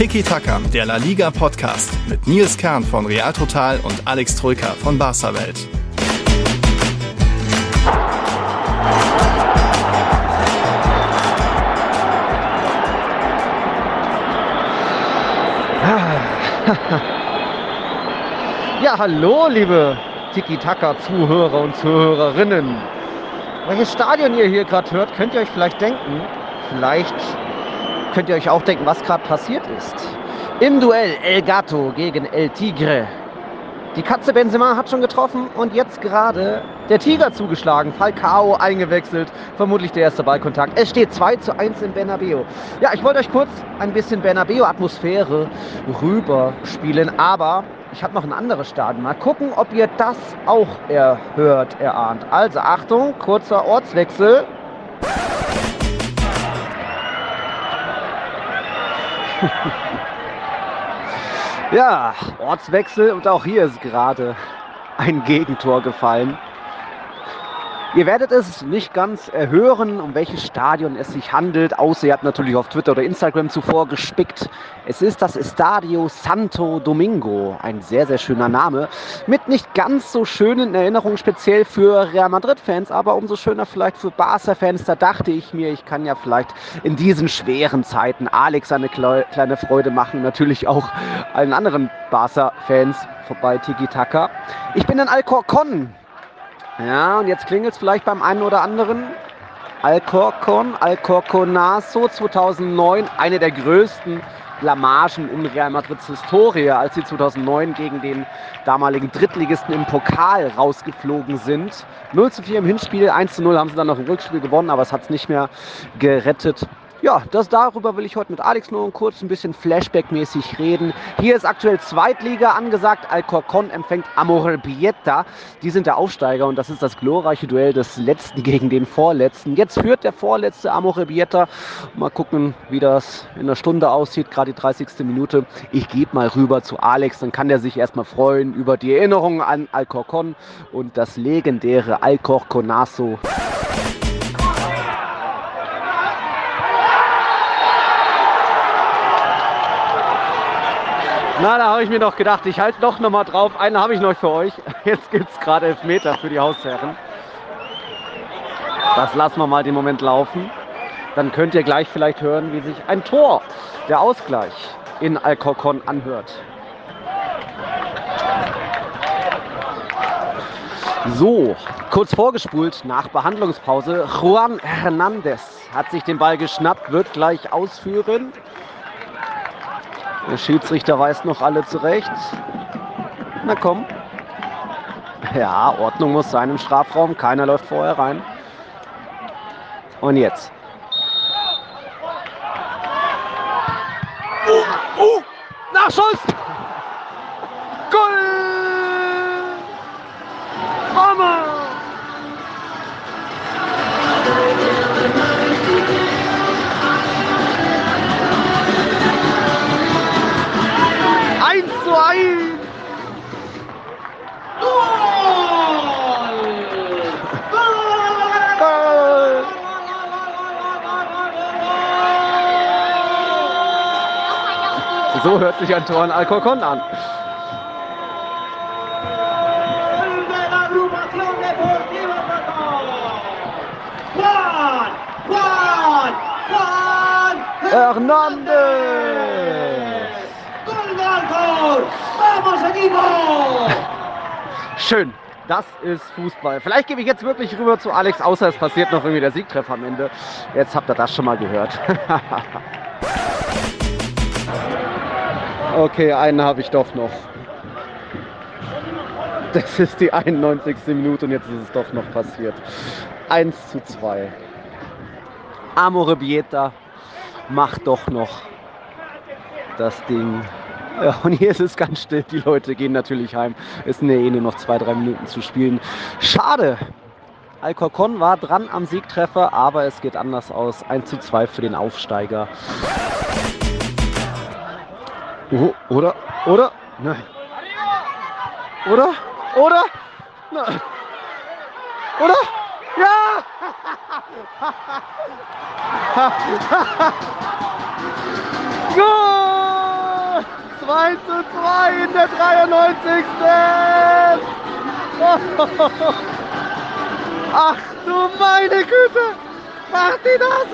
Tiki Taka, der La Liga Podcast mit Nils Kern von Real Total und Alex Troika von Barca Welt. Ja, hallo, liebe Tiki-Taka-Zuhörer und Zuhörerinnen. Welches Stadion ihr hier gerade hört, könnt ihr euch vielleicht denken. Vielleicht könnt ihr euch auch denken, was gerade passiert ist. Im Duell El Gato gegen El Tigre. Die Katze Benzema hat schon getroffen und jetzt gerade der Tiger zugeschlagen. Falcao eingewechselt. Vermutlich der erste Ballkontakt. Es steht 2 zu 1 in Bernabeu. Ja, ich wollte euch kurz ein bisschen Bernabeu-Atmosphäre rüberspielen, aber ich habe noch ein anderes Stadion. Mal gucken, ob ihr das auch erhört, erahnt. Also Achtung, kurzer Ortswechsel. Ja, Ortswechsel und auch hier ist gerade ein Gegentor gefallen. Ihr werdet es nicht ganz erhören, um welches Stadion es sich handelt, außer ihr habt natürlich auf Twitter oder Instagram zuvor gespickt. Es ist das Estadio Santo Domingo, ein sehr, sehr schöner Name, mit nicht ganz so schönen Erinnerungen speziell für Real Madrid-Fans, aber umso schöner vielleicht für Barca-Fans. Da dachte ich mir, ich kann ja vielleicht in diesen schweren Zeiten Alex eine kleine Freude machen, natürlich auch allen anderen Barca-Fans vorbei Tiki Taka. Ich bin in Alcorcon, ja, und jetzt klingelt es vielleicht beim einen oder anderen. Alcorcon, Alcorconazo 2009, eine der größten Blamagen in Real Madrids Historie, als sie 2009 gegen den damaligen Drittligisten im Pokal rausgeflogen sind. 0 zu 4 im Hinspiel, 1 zu 0 haben sie dann noch im Rückspiel gewonnen, aber es hat es nicht mehr gerettet ja, das darüber will ich heute mit Alex nur kurz ein bisschen Flashback-mäßig reden. Hier ist aktuell Zweitliga angesagt. Alcorcon empfängt Amorebieta. Die sind der Aufsteiger und das ist das glorreiche Duell des Letzten gegen den Vorletzten. Jetzt führt der Vorletzte Amorebieta. Mal gucken, wie das in der Stunde aussieht, gerade die 30. Minute. Ich gebe mal rüber zu Alex, dann kann der sich erstmal freuen über die Erinnerungen an Alcorcon und das legendäre Alcorconazo. Na, da habe ich mir noch gedacht, ich halte doch noch mal drauf. Einen habe ich noch für euch. Jetzt gibt es gerade Elfmeter für die Hausherren. Das lassen wir mal den Moment laufen. Dann könnt ihr gleich vielleicht hören, wie sich ein Tor, der Ausgleich in Alcorcon anhört. So, kurz vorgespult nach Behandlungspause. Juan Hernandez hat sich den Ball geschnappt, wird gleich ausführen. Der Schiedsrichter weist noch alle zurecht. Na komm. Ja, Ordnung muss sein im Strafraum. Keiner läuft vorher rein. Und jetzt. Uh, uh, Nachschuss! So hört sich ein Tor in Alcorcon an. Hernandez! Schön. Das ist Fußball. Vielleicht gebe ich jetzt wirklich rüber zu Alex, außer es passiert noch irgendwie der Siegtreffer am Ende. Jetzt habt ihr das schon mal gehört. okay, einen habe ich doch noch. Das ist die 91. Minute und jetzt ist es doch noch passiert. 1 zu 2. Amore Bieta macht doch noch das Ding ja, und hier ist es ganz still. Die Leute gehen natürlich heim. Es sind ja eh nur noch zwei, drei Minuten zu spielen. Schade. Alcorcon war dran am Siegtreffer, aber es geht anders aus. 1 zu 2 für den Aufsteiger. Oh, oder? Oder? Nein. Oder? Oder? Nein. Oder? Ja! Goal! 2 zu 2 in der 93. Ach du meine Güte! Macht die das?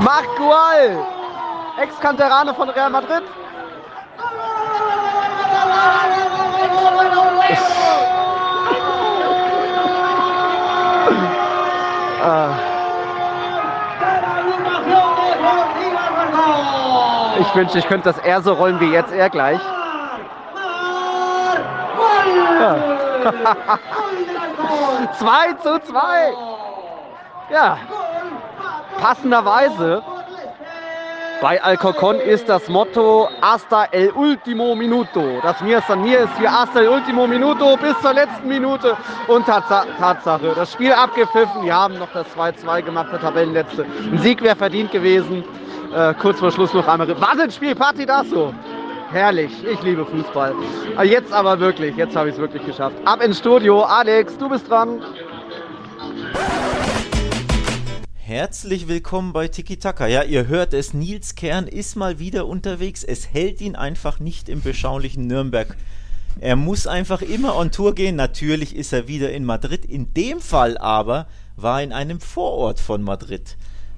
Marc Gual, Ex-Kanterane von Real Madrid. Ich wünschte, ich könnte das eher so rollen wie jetzt er gleich. Ja. 2 zu 2. Ja, passenderweise bei Alcorcon ist das Motto Hasta el último minuto. Das Mir San Mir ist hier Hasta el último minuto bis zur letzten Minute. Und Tatsache, das Spiel abgepfiffen. Die haben noch das 2-2 gemacht, der Tabellenletzte. Ein Sieg wäre verdient gewesen. Äh, kurz vor Schluss noch einmal. Wahnsinnsspiel, Partidaso. Herrlich, ich liebe Fußball. Jetzt aber wirklich, jetzt habe ich es wirklich geschafft. Ab ins Studio. Alex, du bist dran. Herzlich willkommen bei Tiki Taka. Ja, ihr hört es, Nils Kern ist mal wieder unterwegs. Es hält ihn einfach nicht im beschaulichen Nürnberg. Er muss einfach immer on Tour gehen. Natürlich ist er wieder in Madrid. In dem Fall aber war er in einem Vorort von Madrid.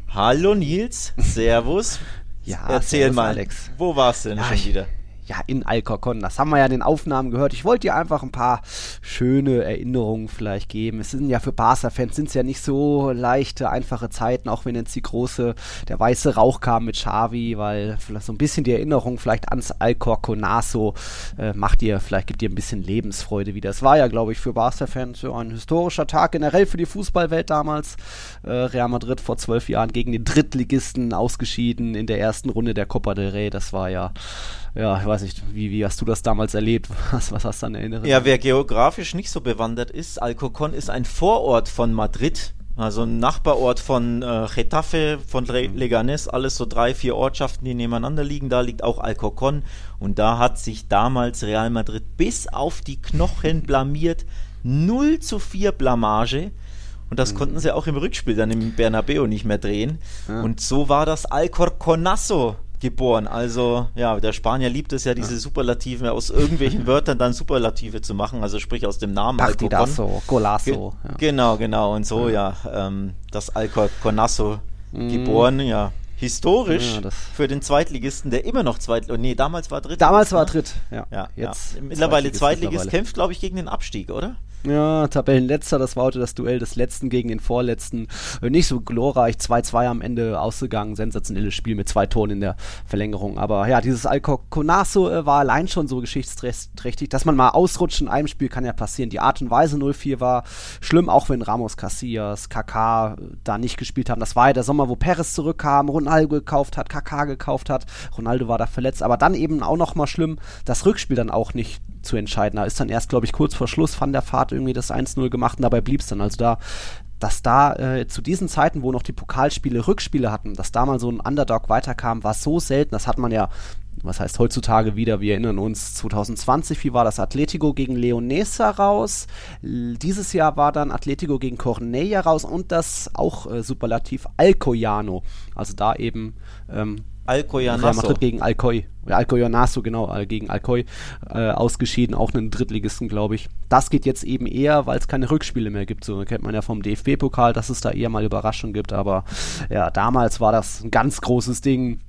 Hallo Nils, Servus. ja, erzähl servus, mal, Alex. wo warst du denn Ja, schon ich- wieder? Ja, in Alcorcon. Das haben wir ja in den Aufnahmen gehört. Ich wollte dir einfach ein paar schöne Erinnerungen vielleicht geben. Es sind ja für Barca-Fans sind es ja nicht so leichte, einfache Zeiten, auch wenn jetzt die große, der weiße Rauch kam mit Xavi, weil vielleicht so ein bisschen die Erinnerung vielleicht ans Alcorconazo äh, macht dir, vielleicht gibt dir ein bisschen Lebensfreude wieder. Es war ja, glaube ich, für Barca-Fans so ein historischer Tag generell für die Fußballwelt damals. Äh, Real Madrid vor zwölf Jahren gegen den Drittligisten ausgeschieden in der ersten Runde der Copa del Rey. Das war ja ja, ich weiß nicht, wie, wie hast du das damals erlebt? Was, was hast du an Erinnerungen? Ja, wer geografisch nicht so bewandert ist, Alcorcon ist ein Vorort von Madrid, also ein Nachbarort von äh, Getafe, von Le Leganés, alles so drei, vier Ortschaften, die nebeneinander liegen. Da liegt auch Alcorcon und da hat sich damals Real Madrid bis auf die Knochen blamiert. 0 zu 4 Blamage. Und das konnten sie auch im Rückspiel dann im Bernabeu nicht mehr drehen. Und so war das Alcorconazo geboren. Also, ja, der Spanier liebt es ja, diese Superlativen aus irgendwelchen Wörtern dann Superlative zu machen, also sprich aus dem Namen. Partidazo, Ge Golazo. Ja. Genau, genau. Und so, ja, ähm, das Alcorconazo Mhm. geboren, ja. Historisch Ja, für den Zweitligisten, der immer noch Zweitligist, nee, damals war Drittligist. Damals war? Dritt, ja. Ja, Jetzt ja. Mittlerweile Zweitligist, mittlerweile. kämpft, glaube ich, gegen den Abstieg, oder? Ja, Tabellenletzter, das war heute das Duell des Letzten gegen den Vorletzten. Äh, Nicht so glorreich, 2-2 am Ende ausgegangen, sensationelles Spiel mit zwei Toren in der Verlängerung. Aber ja, dieses Alcorconazo äh, war allein schon so geschichtsträchtig, dass man mal ausrutscht in einem Spiel kann ja passieren. Die Art und Weise 0-4 war schlimm, auch wenn Ramos, Casillas, Kaká äh, da nicht gespielt haben. Das war ja der Sommer, wo Perez zurückkam, Ronaldo gekauft hat, Kaká gekauft hat. Ronaldo war da verletzt, aber dann eben auch noch mal schlimm, das Rückspiel dann auch nicht zu entscheiden. Da ist dann erst, glaube ich, kurz vor Schluss von der Fahrt irgendwie das 1-0 gemacht und dabei blieb es dann. Also da, dass da äh, zu diesen Zeiten, wo noch die Pokalspiele Rückspiele hatten, dass da mal so ein Underdog weiterkam, war so selten. Das hat man ja, was heißt heutzutage wieder, wir erinnern uns, 2020, wie war das? Atletico gegen Leonesa raus. L dieses Jahr war dann Atletico gegen Cornella raus und das auch äh, Superlativ Alcoyano. Also da eben ähm, Real Alcoyanazo. Madrid gegen Alcoy, ja, Alcoyanazo, genau, äh, gegen Alcoy äh, ausgeschieden, auch einen Drittligisten, glaube ich. Das geht jetzt eben eher, weil es keine Rückspiele mehr gibt. So kennt man ja vom DFB-Pokal, dass es da eher mal Überraschungen gibt, aber ja, damals war das ein ganz großes Ding.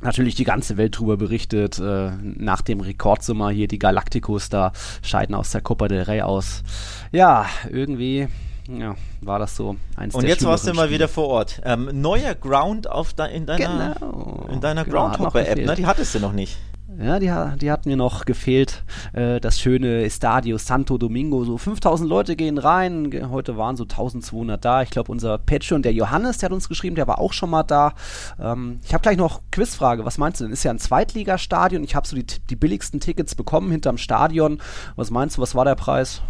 Natürlich die ganze Welt drüber berichtet. Äh, nach dem Rekordsommer hier die Galacticos da scheiden aus der Copa del Rey aus. Ja, irgendwie ja, war das so eins Und jetzt warst du mal Spiele. wieder vor Ort. Ähm, neuer Ground auf de in deiner, Genau. in deiner Genau, Groundhopper-App, ne? Die hattest du noch nicht. Ja, die, die hat mir noch gefehlt. Äh, das schöne Estadio Santo Domingo. So 5000 Leute gehen rein. Heute waren so 1200 da. Ich glaube, unser Patreon, der Johannes, der hat uns geschrieben, der war auch schon mal da. Ähm, ich habe gleich noch Quizfrage. Was meinst du denn? Ist ja ein Zweitligastadion. Ich habe so die, die billigsten Tickets bekommen hinterm Stadion. Was meinst du, was war der Preis?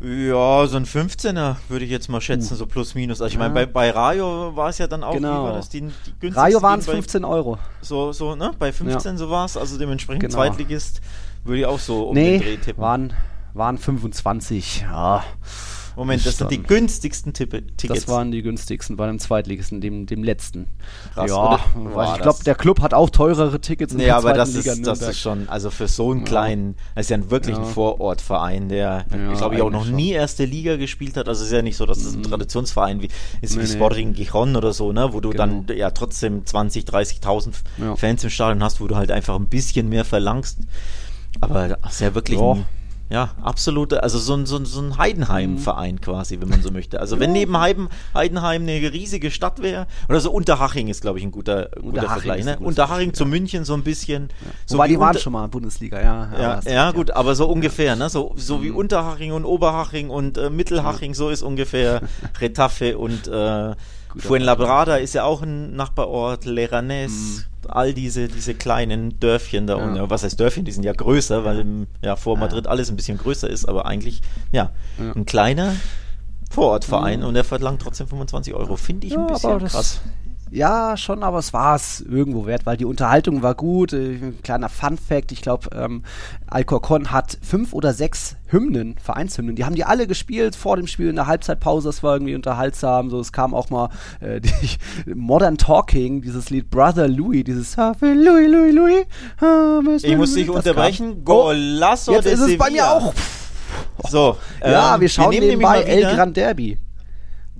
Ja, so ein 15er würde ich jetzt mal schätzen, so plus minus. Also ich meine, Ja. bei, bei Rayo war es ja dann auch, Genau. wie war das? Die, die Rayo waren es liegen bei- 15 Euro. So, so, ne? Bei 15 so war es. Also dementsprechend Genau. Zweitligist würde ich auch so um nee, den Dreh tippen. waren, waren 25. Ja. Moment, das sind die günstigsten Tippe Tickets. Das waren die günstigsten bei dem Zweitligisten, dem, dem letzten. Krass, ja, ich glaube, das- der Club hat auch teurere Tickets in Nee, aber das Liga ist, das ist schon, also für so einen kleinen, das ist ja ein wirklich ein. Vorortverein, der, Ja, glaube ich, auch noch schon. nie erste Liga gespielt hat. Also es ist ja nicht so, dass es ein Traditionsverein wie, ist Nee, wie. Sporting Gijon oder so, ne, wo du Genau. dann ja trotzdem 20, 30.000 Ja. Fans im Stadion hast, wo du halt einfach ein bisschen mehr verlangst. Aber das ist ja wirklich Ja. ein, ja, absolute, also so ein, so ein, so ein Heidenheim-Verein quasi, wenn man so möchte. Also wenn neben Heiden, Heidenheim eine riesige Stadt wäre, oder so Unterhaching ist, glaube ich, ein guter, guter Unterhaching Vergleich. Ne? Unterhaching Beispiel, zu München so ein bisschen. So Wobei die waren schon mal Bundesliga, ja. ja, ja, recht, gut, aber so ungefähr, ne? So, so Mhm. wie Unterhaching und Oberhaching und äh, Mittelhaching, so ist ungefähr Retafe und äh, Fuenlabrada ist ja auch ein Nachbarort, Leranes, all diese, diese kleinen Dörfchen da. Ja. unten. Was heißt Dörfchen? Die sind ja größer, weil im, ja, vor Madrid alles ein bisschen größer ist, aber eigentlich, ja, ein kleiner Vorortverein und der verlangt trotzdem 25 Euro. Finde ich ein bisschen krass. Ja, schon, aber es war es irgendwo wert, weil die Unterhaltung war gut. Äh, Ein kleiner Fun-Fact: Ich glaube, ähm, Alcorcon hat fünf oder sechs Hymnen, Vereinshymnen. Die haben die alle gespielt vor dem Spiel in der Halbzeitpause. Das war irgendwie unterhaltsam. So, es kam auch mal äh, die Modern Talking, dieses Lied Brother Louis, dieses Louis, Louis, Louis. Ich muss dich unterbrechen. Oh, Golasso jetzt ist es bei mir auch. So, Ja, ähm, wir schauen nämlich nebenbei El Gran Derby.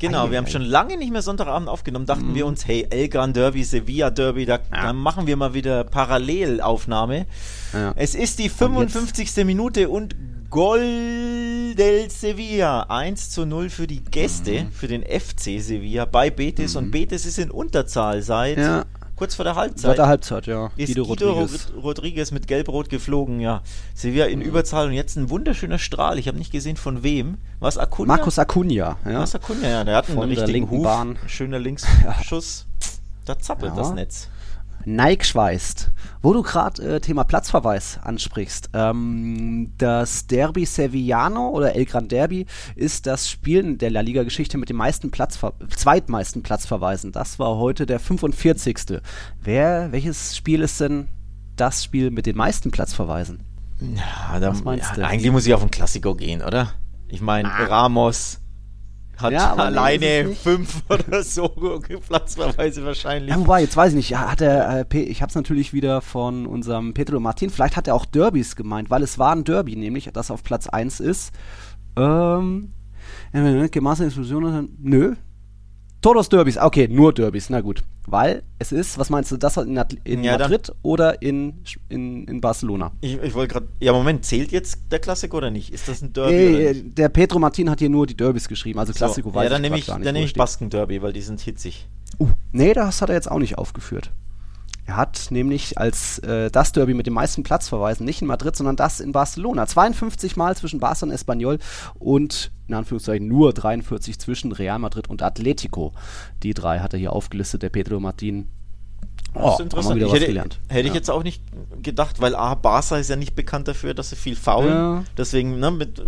Genau, wir haben schon lange nicht mehr Sonntagabend aufgenommen, dachten Mhm. wir uns, hey, El Gran Derby, Sevilla Derby, da, da machen wir mal wieder Parallelaufnahme. Ja. Es ist die 55. Minute und Gol del Sevilla. 1 zu 0 für die Gäste, Mhm. für den FC Sevilla bei Betis und Betis ist in Unterzahl seit Ja. Kurz vor der Halbzeit. Seit der Halbzeit, ja. ist Guido Guido, Rodriguez. Rodriguez. Mit Gelb-Rot geflogen, ja. Sevilla in Überzahl und jetzt ein wunderschöner Strahl. Ich habe nicht gesehen von wem. Was Acuna? Markus Acuna, ja. Was Acuna, ja. Der hat einen Von der richtigen Huf. Bahn. Schöner Linksschuss. Da zappelt Ja. das Netz. Nike schweißt. Wo du gerade äh, Thema Platzverweis ansprichst. Ähm, das Derby Sevillano oder El Gran Derby ist das Spiel in der La Liga-Geschichte mit den meisten Platzver zweitmeisten Platzverweisen. Das war heute der 45. Wer, welches Spiel ist denn das Spiel mit den meisten Platzverweisen? Ja, da, Was meinst ja, du? Eigentlich muss ich auf ein Klassiko gehen, oder? Ich meine, Ramos hat Ja, nee, alleine fünf oder so Platzverweise wahrscheinlich. Ja, wobei, jetzt weiß ich nicht, ja, hat er, äh, ich habe es natürlich wieder von unserem Pedro Martin, vielleicht hat er auch Derbys gemeint, weil es war ein Derby, nämlich, das auf Platz 1 ist. Ähm, äh, Gemasse Explosionen, nö. Todos Derbys, okay, nur Derbys, na gut. Weil es ist, was meinst du, das in, in Ja, Madrid oder in, in, in Barcelona? Ich, ich wollte gerade. Ja, Moment, zählt jetzt der Klassiko oder nicht? Ist das ein Derby Äh, oder nicht? der Pedro Martin hat hier nur die Derbys geschrieben, also Klassiko so. weiß Ja, dann ich ich, gar nicht. dann nehme ich. Basken-Derby, weil die sind hitzig. Uh, nee, das hat er jetzt auch nicht aufgeführt. Er hat nämlich als äh, das Derby mit den meisten Platzverweisen nicht in Madrid, sondern das in Barcelona. 52 Mal zwischen Barca und Espanyol und in Anführungszeichen nur 43 zwischen Real Madrid und Atletico. Die drei hat er hier aufgelistet, der Pedro Martin. Das Oh, ist haben wir interessant. wieder ich was hätte, gelernt. hätte ich Ja. jetzt auch nicht gedacht, weil A, Barca ist ja nicht bekannt dafür, dass sie viel faulen. Ja. Deswegen, ne, mit, äh,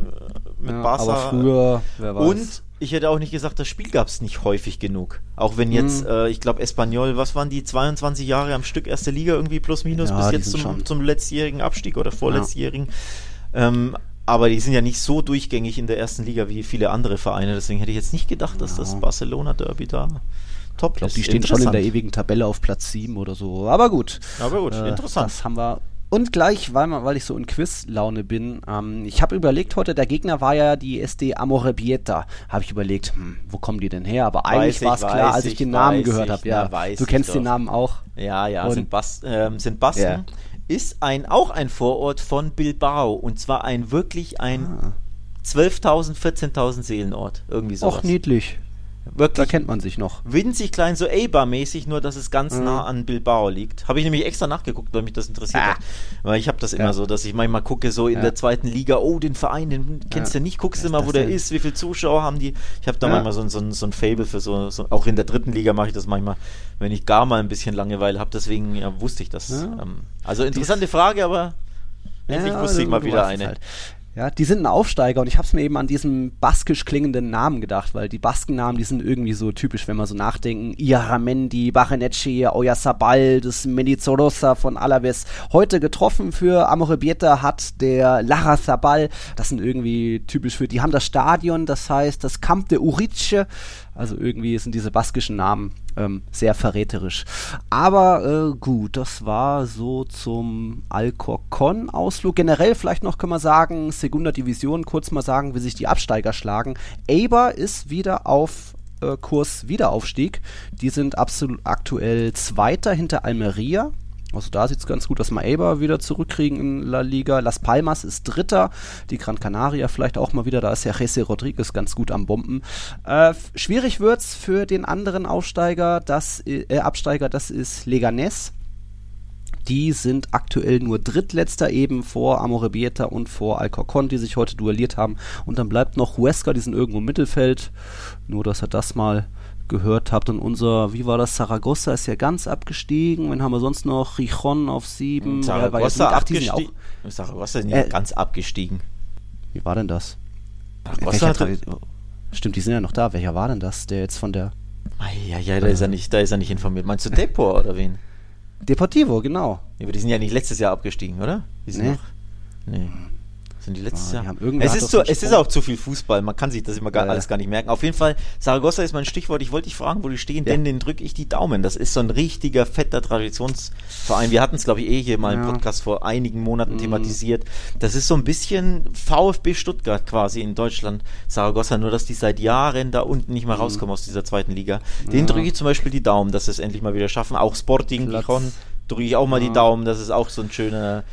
mit Ja, Barca. aber früher, wer weiß. Und ich hätte auch nicht gesagt, das Spiel gab es nicht häufig genug. Auch wenn jetzt, Mhm. äh, ich glaube, Espanyol, was waren die 22 Jahre am Stück erste Liga irgendwie plus minus Ja, bis jetzt zum, schon- zum letztjährigen Abstieg oder vorletztjährigen. Ähm, aber die sind ja nicht so durchgängig in der ersten Liga wie viele andere Vereine. Deswegen hätte ich jetzt nicht gedacht, dass das Ja. Barcelona Derby da top ich glaube, ist. die stehen schon in der ewigen Tabelle auf Platz 7 oder so. Aber gut. Aber gut, Äh, interessant. Das haben wir. Und gleich, weil, man- weil ich so in Quiz-Laune bin, ähm, ich habe überlegt heute, der Gegner war ja die SD Amorebieta. Habe ich überlegt, hm, wo kommen die denn her? Aber eigentlich ich, war es klar, als ich, ich, den Namen gehört habe. Ja, na, du kennst den Namen auch. Ja, ja, Und- sind, Bas ähm, sind Basken. Ja. Ist ein, auch ein Vorort von Bilbao. Und zwar ein wirklich ein Ah. 12.000, 14.000 Seelenort. Irgendwie sowas. Och, niedlich. Da Wirklich kennt man sich noch. winzig klein, so Eibar-mäßig, nur dass es ganz Mhm. nah an Bilbao liegt. Habe ich nämlich extra nachgeguckt, weil mich das interessiert Ah. hat. Weil ich habe das immer Ja. so, dass ich manchmal gucke, so in Ja. der zweiten Liga, oh, den Verein, den kennst Ja. du nicht, guckst du mal, wo der denn? ist, wie viele Zuschauer haben die. Ich habe da manchmal so, ein- so, so ein Fable für so, so, auch in der dritten Liga mache ich das manchmal, wenn ich gar mal ein bisschen Langeweile habe. Deswegen ja, wusste ich das. Ähm, also interessante Frage, aber endlich Ja, wusste ich mal du wieder eine. halt. Ja, die sind ein Aufsteiger und ich habe es mir eben an diesem baskisch klingenden Namen gedacht, weil die Baskennamen, die sind irgendwie so typisch, wenn man so nachdenken. Iaramendi, Barenetschi, Oyarzabal, das Mendizorosa von Alaves. Heute getroffen für Amorebieta hat der Larrazabal. Das sind irgendwie typisch für, die haben das Stadion, das heißt das Camp de Urice. Also irgendwie sind diese baskischen Namen ähm, sehr verräterisch. Aber äh, gut, das war so zum Alcorcon-Ausflug. Generell vielleicht noch können wir sagen, Segunda Division, kurz mal sagen, wie sich die Absteiger schlagen. Eber ist wieder auf äh, Kurs Wiederaufstieg. Die sind absolut aktuell Zweiter hinter Almeria also da sieht es ganz gut, dass Eibar wieder zurückkriegen in La Liga. Las Palmas ist Dritter. Die Gran Canaria vielleicht auch mal wieder. Da ist ja Jesse Rodriguez ganz gut am Bomben. Äh, schwierig es für den anderen Aufsteiger, das, äh, Absteiger, das ist Leganés. Die sind aktuell nur Drittletzter eben vor Amorebieta und vor Alcorcon, die sich heute duelliert haben. Und dann bleibt noch Huesca, die sind irgendwo im Mittelfeld. Nur, dass er das mal gehört habt. Und unser, wie war das, Saragossa ist ja ganz abgestiegen. Wen haben wir sonst noch? Rijon auf sieben. Saragossa, ja, abgestiegen. Saragossa ist nicht äh, ganz abgestiegen. Wie war denn das? Saragossa hatte, Stimmt, die sind ja noch da. Welcher war denn das, der jetzt von der... Ja, ja, da ist er nicht, da ist er nicht informiert. Meinst du Depor oder wen? Deportivo, genau. Ja, aber die sind ja nicht letztes Jahr abgestiegen, oder? Die sind nee. noch. Nee. Sind die letztes ja, Jahr? Die es, ist so, es ist auch zu viel Fußball, man kann sich das immer gar, ja, alles gar nicht merken. Auf jeden Fall, Saragossa ist mein Stichwort. Ich wollte dich fragen, wo die stehen, ja. denn den drücke ich die Daumen. Das ist so ein richtiger, fetter Traditionsverein. Wir hatten es, glaube ich, eh hier mal im Podcast vor einigen Monaten mhm. thematisiert. Das ist so ein bisschen VfB Stuttgart quasi in Deutschland, Saragossa, nur dass die seit Jahren da unten nicht mehr mhm. rauskommen aus dieser zweiten Liga. Den drücke ich zum Beispiel die Daumen, dass sie es endlich mal wieder schaffen. Auch Sporting Gijon drücke ich auch mal die Daumen. Das ist auch so ein schöner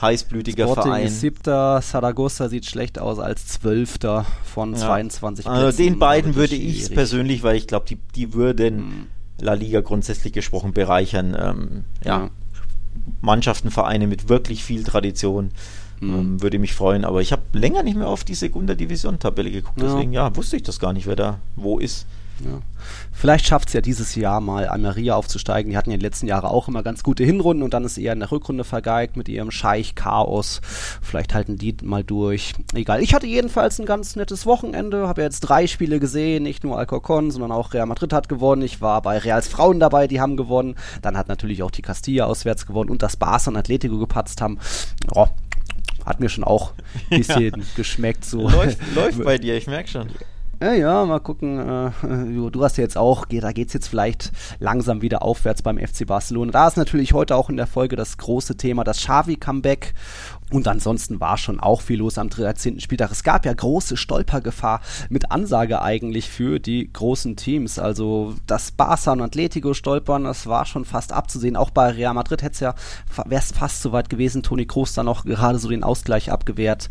heißblütiger Sporting Verein. Ist siebter, Saragossa sieht schlecht aus als Zwölfter von ja. 22 Also Plätzen. den beiden würde ich persönlich, weil ich glaube, die, die würden mhm. La Liga grundsätzlich gesprochen bereichern. Ähm, ja. ja. Mannschaften, Vereine mit wirklich viel Tradition. Mhm. Würde mich freuen, aber ich habe länger nicht mehr auf die Segunda Division Tabelle geguckt, deswegen ja, wusste ich das gar nicht, wer da wo ist. Ja. Vielleicht schafft es ja dieses Jahr mal Almeria aufzusteigen. Die hatten ja in den letzten Jahren auch immer ganz gute Hinrunden und dann ist eher in der Rückrunde vergeigt mit ihrem Scheich-Chaos. Vielleicht halten die mal durch. Egal. Ich hatte jedenfalls ein ganz nettes Wochenende. Habe ja jetzt drei Spiele gesehen. Nicht nur Alcorcon, sondern auch Real Madrid hat gewonnen. Ich war bei Reals Frauen dabei, die haben gewonnen. Dann hat natürlich auch die Castilla auswärts gewonnen und das Barca und Atletico gepatzt haben. Oh, hat mir schon auch ein bisschen ja. geschmeckt. So. Läuft, läuft bei dir, ich merke schon. Ja, ja, mal gucken. Äh, du hast ja jetzt auch, da geht es jetzt vielleicht langsam wieder aufwärts beim FC Barcelona. Da ist natürlich heute auch in der Folge das große Thema, das Xavi-Comeback. Und ansonsten war schon auch viel los am 13. Spieltag. Es gab ja große Stolpergefahr mit Ansage eigentlich für die großen Teams. Also das Barca und Atletico stolpern, das war schon fast abzusehen. Auch bei Real Madrid hätte ja, wäre es fast so weit gewesen. Toni Kroos dann noch gerade so den Ausgleich abgewehrt.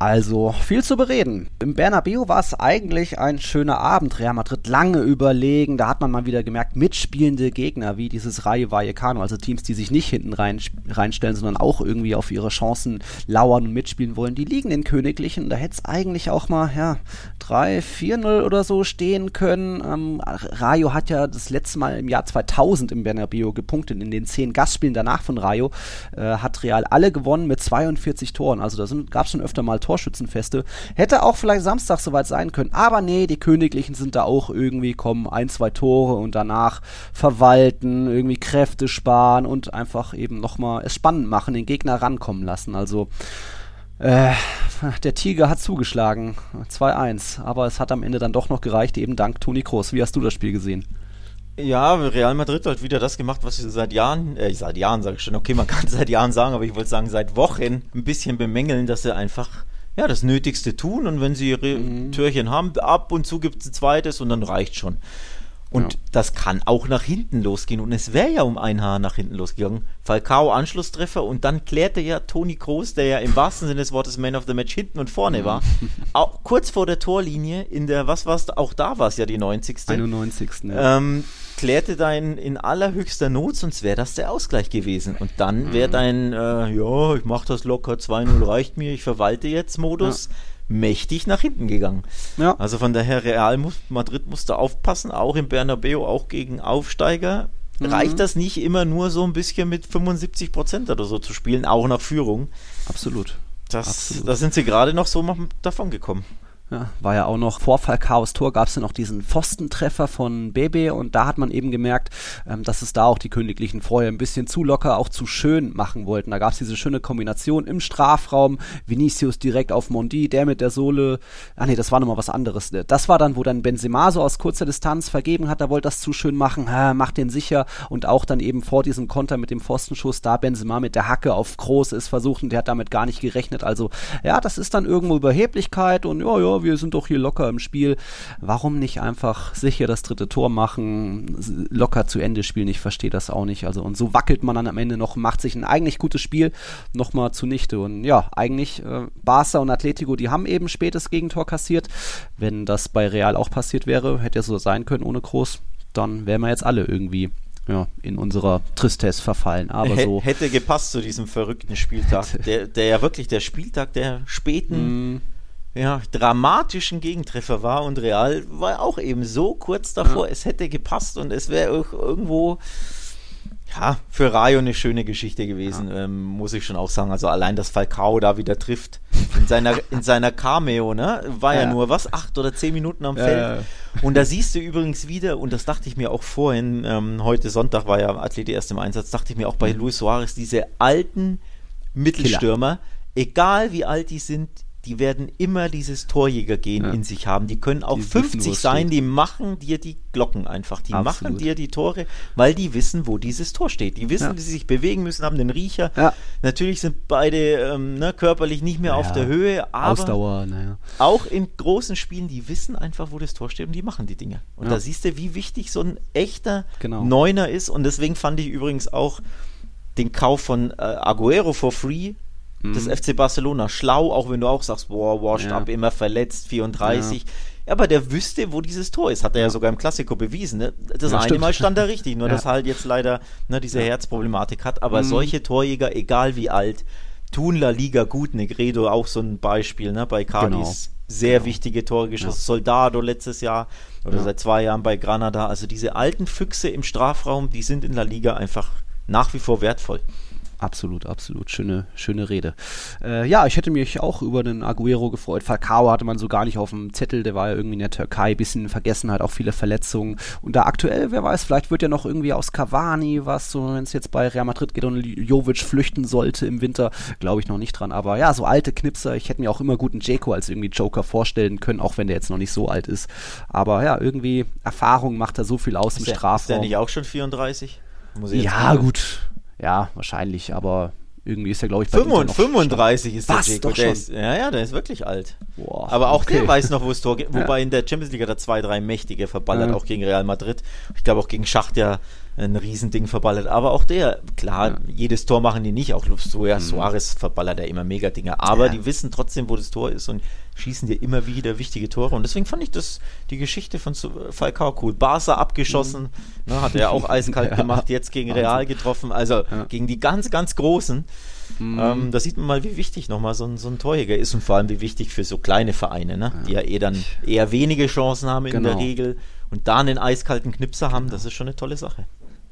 Also viel zu bereden. Im Bernabeu war es eigentlich ein schöner Abend. Real Madrid lange überlegen. Da hat man mal wieder gemerkt, mitspielende Gegner wie dieses Rayo Vallecano, also Teams, die sich nicht hinten rein, reinstellen, sondern auch irgendwie auf ihre Chancen lauern und mitspielen wollen, die liegen in Königlichen. Da hätte es eigentlich auch mal ja, 3, 4-0 oder so stehen können. Ähm, Rayo hat ja das letzte Mal im Jahr 2000 im Bernabeu gepunktet. In den zehn Gastspielen danach von Rayo äh, hat Real alle gewonnen mit 42 Toren. Also da gab es schon öfter mal Torschützenfeste. Hätte auch vielleicht Samstag soweit sein können. Aber nee, die Königlichen sind da auch irgendwie, kommen ein, zwei Tore und danach verwalten, irgendwie Kräfte sparen und einfach eben nochmal es spannend machen, den Gegner rankommen lassen. Also äh, der Tiger hat zugeschlagen. 2-1. Aber es hat am Ende dann doch noch gereicht, eben dank Toni Kroos. Wie hast du das Spiel gesehen? Ja, Real Madrid hat wieder das gemacht, was sie seit Jahren, äh, seit Jahren sage ich schon, okay, man kann seit Jahren sagen, aber ich wollte sagen, seit Wochen ein bisschen bemängeln, dass sie einfach ja, das Nötigste tun und wenn sie ihre mhm. Türchen haben, ab und zu gibt es ein zweites und dann reicht schon. Und ja. das kann auch nach hinten losgehen. Und es wäre ja um ein Haar nach hinten losgegangen. Falcao Anschlusstreffer und dann klärte ja Toni Kroos, der ja im wahrsten Sinne des Wortes Man of the Match hinten und vorne war, auch kurz vor der Torlinie in der, was war es, auch da war es ja die 90. 91. Ja. Ähm, klärte dein in allerhöchster Not, sonst wäre das der Ausgleich gewesen. Und dann wäre mhm. dein, äh, ja, ich mach das locker, 2-0 reicht mir, ich verwalte jetzt Modus. Ja mächtig nach hinten gegangen. Ja. Also von daher Real Madrid musste aufpassen, auch im Bernabeu, auch gegen Aufsteiger. Mhm. Reicht das nicht immer nur so ein bisschen mit 75 Prozent oder so zu spielen, auch nach Führung? Absolut. Das, da sind sie gerade noch so davon gekommen. Ja, war ja auch noch Vorfall Chaos Tor, gab es ja noch diesen Pfostentreffer von Bebe und da hat man eben gemerkt, ähm, dass es da auch die Königlichen vorher ein bisschen zu locker, auch zu schön machen wollten. Da gab es diese schöne Kombination im Strafraum, Vinicius direkt auf Mondi, der mit der Sohle, ah nee, das war nochmal was anderes. Das war dann, wo dann Benzema so aus kurzer Distanz vergeben hat, da wollte das zu schön machen, ha, macht den sicher und auch dann eben vor diesem Konter mit dem Pfostenschuss, da Benzema mit der Hacke auf Groß ist versucht und der hat damit gar nicht gerechnet. Also ja, das ist dann irgendwo Überheblichkeit und ja, ja, wir sind doch hier locker im Spiel. Warum nicht einfach sicher das dritte Tor machen, locker zu Ende spielen? Ich verstehe das auch nicht. Also und so wackelt man dann am Ende noch, macht sich ein eigentlich gutes Spiel nochmal zunichte. Und ja, eigentlich äh, Barca und Atletico, die haben eben spätes Gegentor kassiert. Wenn das bei Real auch passiert wäre, hätte ja so sein können ohne Groß, dann wären wir jetzt alle irgendwie ja, in unserer Tristesse verfallen. Aber so. Hätte gepasst zu diesem verrückten Spieltag. Der, der ja wirklich der Spieltag der späten mm ja, dramatischen Gegentreffer war und Real war auch eben so kurz davor, ja. es hätte gepasst und es wäre auch irgendwo ja, für Rayo eine schöne Geschichte gewesen, ja. ähm, muss ich schon auch sagen. Also allein, dass Falcao da wieder trifft in seiner, in seiner Cameo, ne? War ja. ja nur was, acht oder zehn Minuten am Feld. Und da siehst du übrigens wieder, und das dachte ich mir auch vorhin, ähm, heute Sonntag war ja Athlete erst im Einsatz, dachte ich mir auch bei mhm. Luis Suarez, diese alten Mittelstürmer, Killer. egal wie alt die sind, die werden immer dieses Torjägergehen ja. in sich haben. Die können auch die 50 wissen, sein, steht. die machen dir die Glocken einfach. Die Absolut. machen dir die Tore, weil die wissen, wo dieses Tor steht. Die wissen, ja. wie sie sich bewegen müssen, haben den Riecher. Ja. Natürlich sind beide ähm, ne, körperlich nicht mehr auf der Höhe, aber Ausdauer, auch in großen Spielen, die wissen einfach, wo das Tor steht und die machen die Dinge. Und da siehst du, wie wichtig so ein echter genau. Neuner ist. Und deswegen fand ich übrigens auch den Kauf von äh, Aguero for free des mhm. FC Barcelona. Schlau, auch wenn du auch sagst, boah, washed ja. up, immer verletzt, 34. Ja. aber der wüsste, wo dieses Tor ist. Hat er ja sogar im Klassiko bewiesen. Ne? Das ja, eine stimmt. Mal stand er richtig, nur dass er halt jetzt leider ne, diese Herzproblematik hat. Aber mhm. solche Torjäger, egal wie alt, tun La Liga gut. Negredo auch so ein Beispiel ne, bei Cadiz. Genau. Sehr genau. wichtige Tore geschossen. Soldado letztes Jahr oder seit zwei Jahren bei Granada. Also diese alten Füchse im Strafraum, die sind in La Liga einfach nach wie vor wertvoll. Absolut, absolut. Schöne, schöne Rede. Äh, ja, ich hätte mich auch über den Aguero gefreut. Falcao hatte man so gar nicht auf dem Zettel. Der war ja irgendwie in der Türkei. Bisschen vergessen, halt auch viele Verletzungen. Und da aktuell, wer weiß, vielleicht wird ja noch irgendwie aus Cavani was, so wenn es jetzt bei Real Madrid geht und Jovic flüchten sollte im Winter. Glaube ich noch nicht dran. Aber ja, so alte Knipser. Ich hätte mir auch immer guten Jeko als irgendwie Joker vorstellen können, auch wenn der jetzt noch nicht so alt ist. Aber ja, irgendwie Erfahrung macht da so viel aus ist im der, Strafraum. Ist der nicht auch schon 34? ja, gut ja, wahrscheinlich, aber irgendwie ist er, glaube ich, bei 35, 35 ist der Was, Jeko. Der ist, ja, ja, der ist wirklich alt. Boah, aber auch okay. der weiß noch, wo es Tor geht. Wobei ja. in der Champions League hat er zwei, drei mächtige verballert, ja. auch gegen Real Madrid. Ich glaube auch gegen Schacht ja ein Riesending verballert. Aber auch der, klar, ja. jedes Tor machen die nicht. Auch Lustoya, mhm. Suarez verballert ja immer Mega-Dinge. Aber ja. die wissen trotzdem, wo das Tor ist und schießen dir immer wieder wichtige Tore. Und deswegen fand ich das, die Geschichte von Falcao cool. Barca abgeschossen, mhm. ne, hat er ja auch eiskalt ja. gemacht, jetzt gegen Real getroffen. Also gegen die ganz, ganz Großen. Mhm. Ähm, da sieht man mal, wie wichtig nochmal so ein, so ein Torjäger ist und vor allem wie wichtig für so kleine Vereine, ne? die ja eh dann eher wenige Chancen haben in der genau. Regel und da einen eiskalten Knipser haben, genau. das ist schon eine tolle Sache.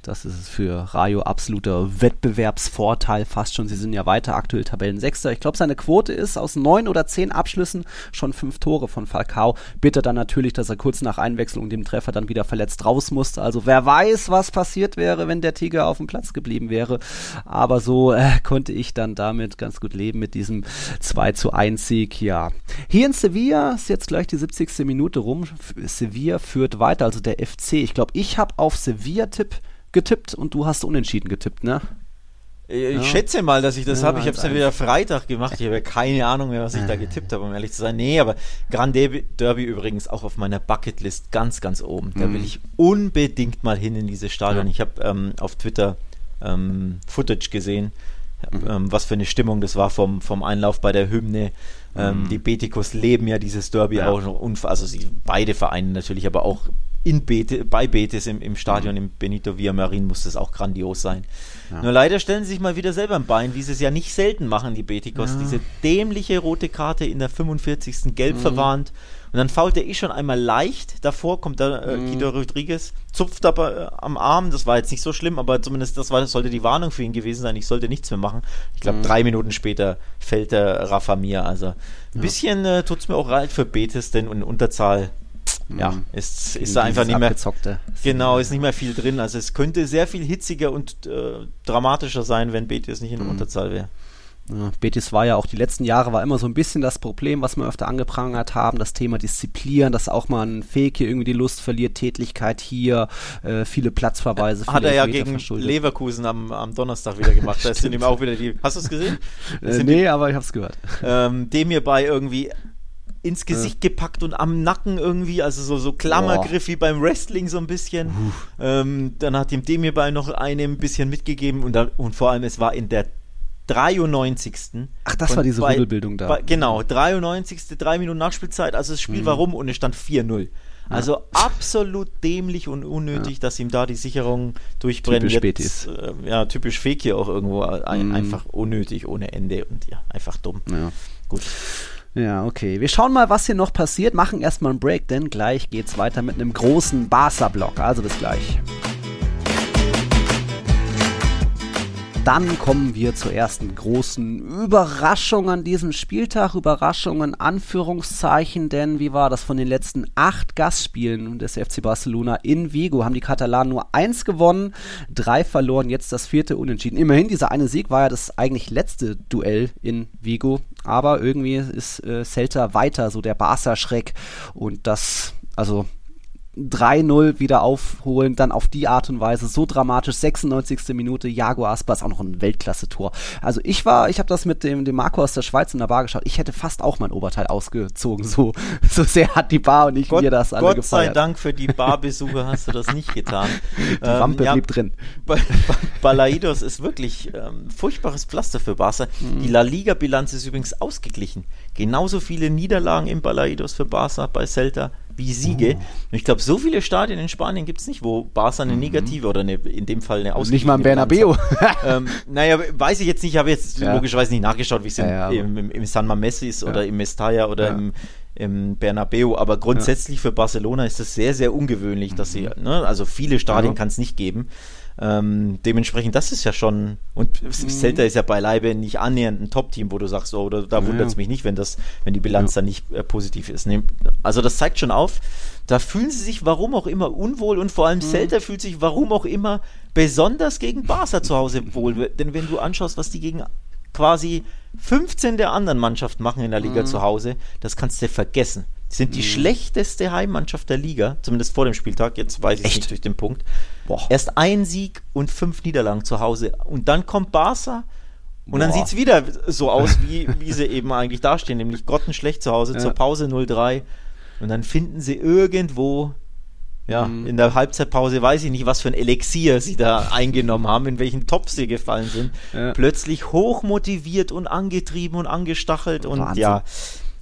Das ist für Rayo absoluter Wettbewerbsvorteil fast schon. Sie sind ja weiter aktuell Tabellensechster. Ich glaube, seine Quote ist aus neun oder zehn Abschlüssen schon fünf Tore von Falcao. Bitte dann natürlich, dass er kurz nach Einwechslung dem Treffer dann wieder verletzt raus musste. Also wer weiß, was passiert wäre, wenn der Tiger auf dem Platz geblieben wäre. Aber so äh, konnte ich dann damit ganz gut leben mit diesem 2 zu 1 Sieg. Ja. Hier in Sevilla ist jetzt gleich die 70. Minute rum. Sevilla führt weiter, also der FC. Ich glaube, ich habe auf Sevilla-Tipp getippt und du hast unentschieden getippt, ne? Ich ja. schätze mal, dass ich das ja, habe. Ich habe es ja wieder Freitag gemacht. Ich habe ja keine Ahnung mehr, was ich da getippt habe, um ehrlich zu sein. Nee, aber Grand Derby, übrigens auch auf meiner Bucketlist ganz, ganz oben. Da mhm. will ich unbedingt mal hin in dieses Stadion. Ich habe ähm, auf Twitter ähm, Footage gesehen, mhm. ähm, was für eine Stimmung das war vom, vom Einlauf bei der Hymne. Ähm, mhm. Die Betikos leben ja dieses Derby auch. Und, also sie, beide Vereine natürlich, aber auch in Betis, bei Betis im, im Stadion mhm. im Benito Villamarin muss das auch grandios sein. Ja. Nur leider stellen sie sich mal wieder selber ein Bein, wie sie es ja nicht selten machen, die Betikos. Ja. Diese dämliche rote Karte in der 45. gelb mhm. verwarnt. Und dann fault er eh schon einmal leicht. Davor kommt da äh, mhm. Guido Rodriguez, zupft aber äh, am Arm. Das war jetzt nicht so schlimm, aber zumindest das, war, das sollte die Warnung für ihn gewesen sein. Ich sollte nichts mehr machen. Ich glaube, mhm. drei Minuten später fällt der Rafa Mir. Also ein ja. bisschen äh, tut es mir auch leid für Betis, denn in Unterzahl ja, mhm. ist, ist da einfach nicht mehr. Genau, ist nicht mehr viel drin. Also es könnte sehr viel hitziger und äh, dramatischer sein, wenn Betis nicht in der mhm. Unterzahl wäre. Ja, Betis war ja auch die letzten Jahre war immer so ein bisschen das Problem, was wir öfter angeprangert haben, das Thema Disziplin, dass auch mal ein Fake hier irgendwie die Lust verliert, Tätlichkeit hier, äh, viele Platzverweise. Hat er ja gegen Leverkusen am, am Donnerstag wieder gemacht. da sind ihm auch wieder die. Hast du es gesehen? Äh, nee, aber ich hab's gehört. Ähm, dem hier bei irgendwie ins Gesicht ja. gepackt und am Nacken irgendwie, also so, so Klammergriff Boah. wie beim Wrestling so ein bisschen. Ähm, dann hat ihm dem hierbei noch eine ein bisschen mitgegeben und, dann, und vor allem es war in der 93. Ach, das war diese bei, Rudelbildung da. Bei, genau, 93. drei Minuten Nachspielzeit, also das Spiel mhm. war rum und es stand 4-0. Also ja. absolut dämlich und unnötig, ja. dass ihm da die Sicherung durchbrennen. Typisch Jetzt, äh, ja, typisch Fake hier auch irgendwo. Ein, mm. Einfach unnötig ohne Ende und ja, einfach dumm. Ja. Gut. Ja, okay. Wir schauen mal, was hier noch passiert. Machen erstmal einen Break, denn gleich geht's weiter mit einem großen Barca-Block. Also bis gleich. Dann kommen wir zur ersten großen Überraschung an diesem Spieltag. Überraschungen, Anführungszeichen, denn wie war das von den letzten acht Gastspielen des FC Barcelona in Vigo? Haben die Katalanen nur eins gewonnen, drei verloren, jetzt das vierte Unentschieden. Immerhin, dieser eine Sieg war ja das eigentlich letzte Duell in Vigo, aber irgendwie ist äh, Celta weiter so der Barca-Schreck und das, also 3-0 wieder aufholen, dann auf die Art und Weise so dramatisch, 96. Minute, Jago Aspas, auch noch ein Weltklasse-Tor. Also ich war, ich habe das mit dem, dem Marco aus der Schweiz in der Bar geschaut, ich hätte fast auch mein Oberteil ausgezogen, so, so sehr hat die Bar und ich Gott, mir das alle Gott gefeiert. sei Dank für die Barbesucher hast du das nicht getan. die Rampe ähm, ja, blieb drin. Balaidos ist wirklich ähm, furchtbares Pflaster für Barca. Mhm. Die La Liga-Bilanz ist übrigens ausgeglichen. Genauso viele Niederlagen im Balaidos für Barca bei Celta wie Siege. Oh. Ich glaube, so viele Stadien in Spanien gibt es nicht, wo Barca eine mhm. negative oder eine, in dem Fall eine Ausgabe. Nicht mal im Bernabeu. ähm, naja, weiß ich jetzt nicht, ich habe jetzt ja. logischerweise nicht nachgeschaut, wie es ja, im, im, im, San Mames ist oder im Mestalla oder im, im Bernabeu, aber grundsätzlich für Barcelona ist das sehr, sehr ungewöhnlich, dass sie, mhm. ne, also viele Stadien kann es nicht geben. Ähm, dementsprechend, das ist ja schon, und mhm. Celta ist ja beileibe nicht annähernd ein Top-Team, wo du sagst, oh, da, da wundert es mich nicht, wenn das, wenn die Bilanz ja. dann nicht äh, positiv ist. Also das zeigt schon auf, da fühlen sie sich warum auch immer unwohl und vor allem mhm. Celta fühlt sich warum auch immer besonders gegen Barca zu Hause wohl. Denn wenn du anschaust, was die gegen quasi 15 der anderen Mannschaften machen in der Liga mhm. zu Hause, das kannst du vergessen. Sind die mhm. schlechteste Heimmannschaft der Liga, zumindest vor dem Spieltag. Jetzt weiß ich es nicht durch den Punkt. Boah. Erst ein Sieg und fünf Niederlagen zu Hause. Und dann kommt Barca und Boah. dann sieht es wieder so aus, wie, wie sie eben eigentlich dastehen, nämlich grottenschlecht zu Hause ja. zur Pause 0-3. Und dann finden sie irgendwo, ja, mhm. in der Halbzeitpause weiß ich nicht, was für ein Elixier sie da eingenommen haben, in welchen Topf sie gefallen sind. Ja. Plötzlich hochmotiviert und angetrieben und angestachelt Wahnsinn. und ja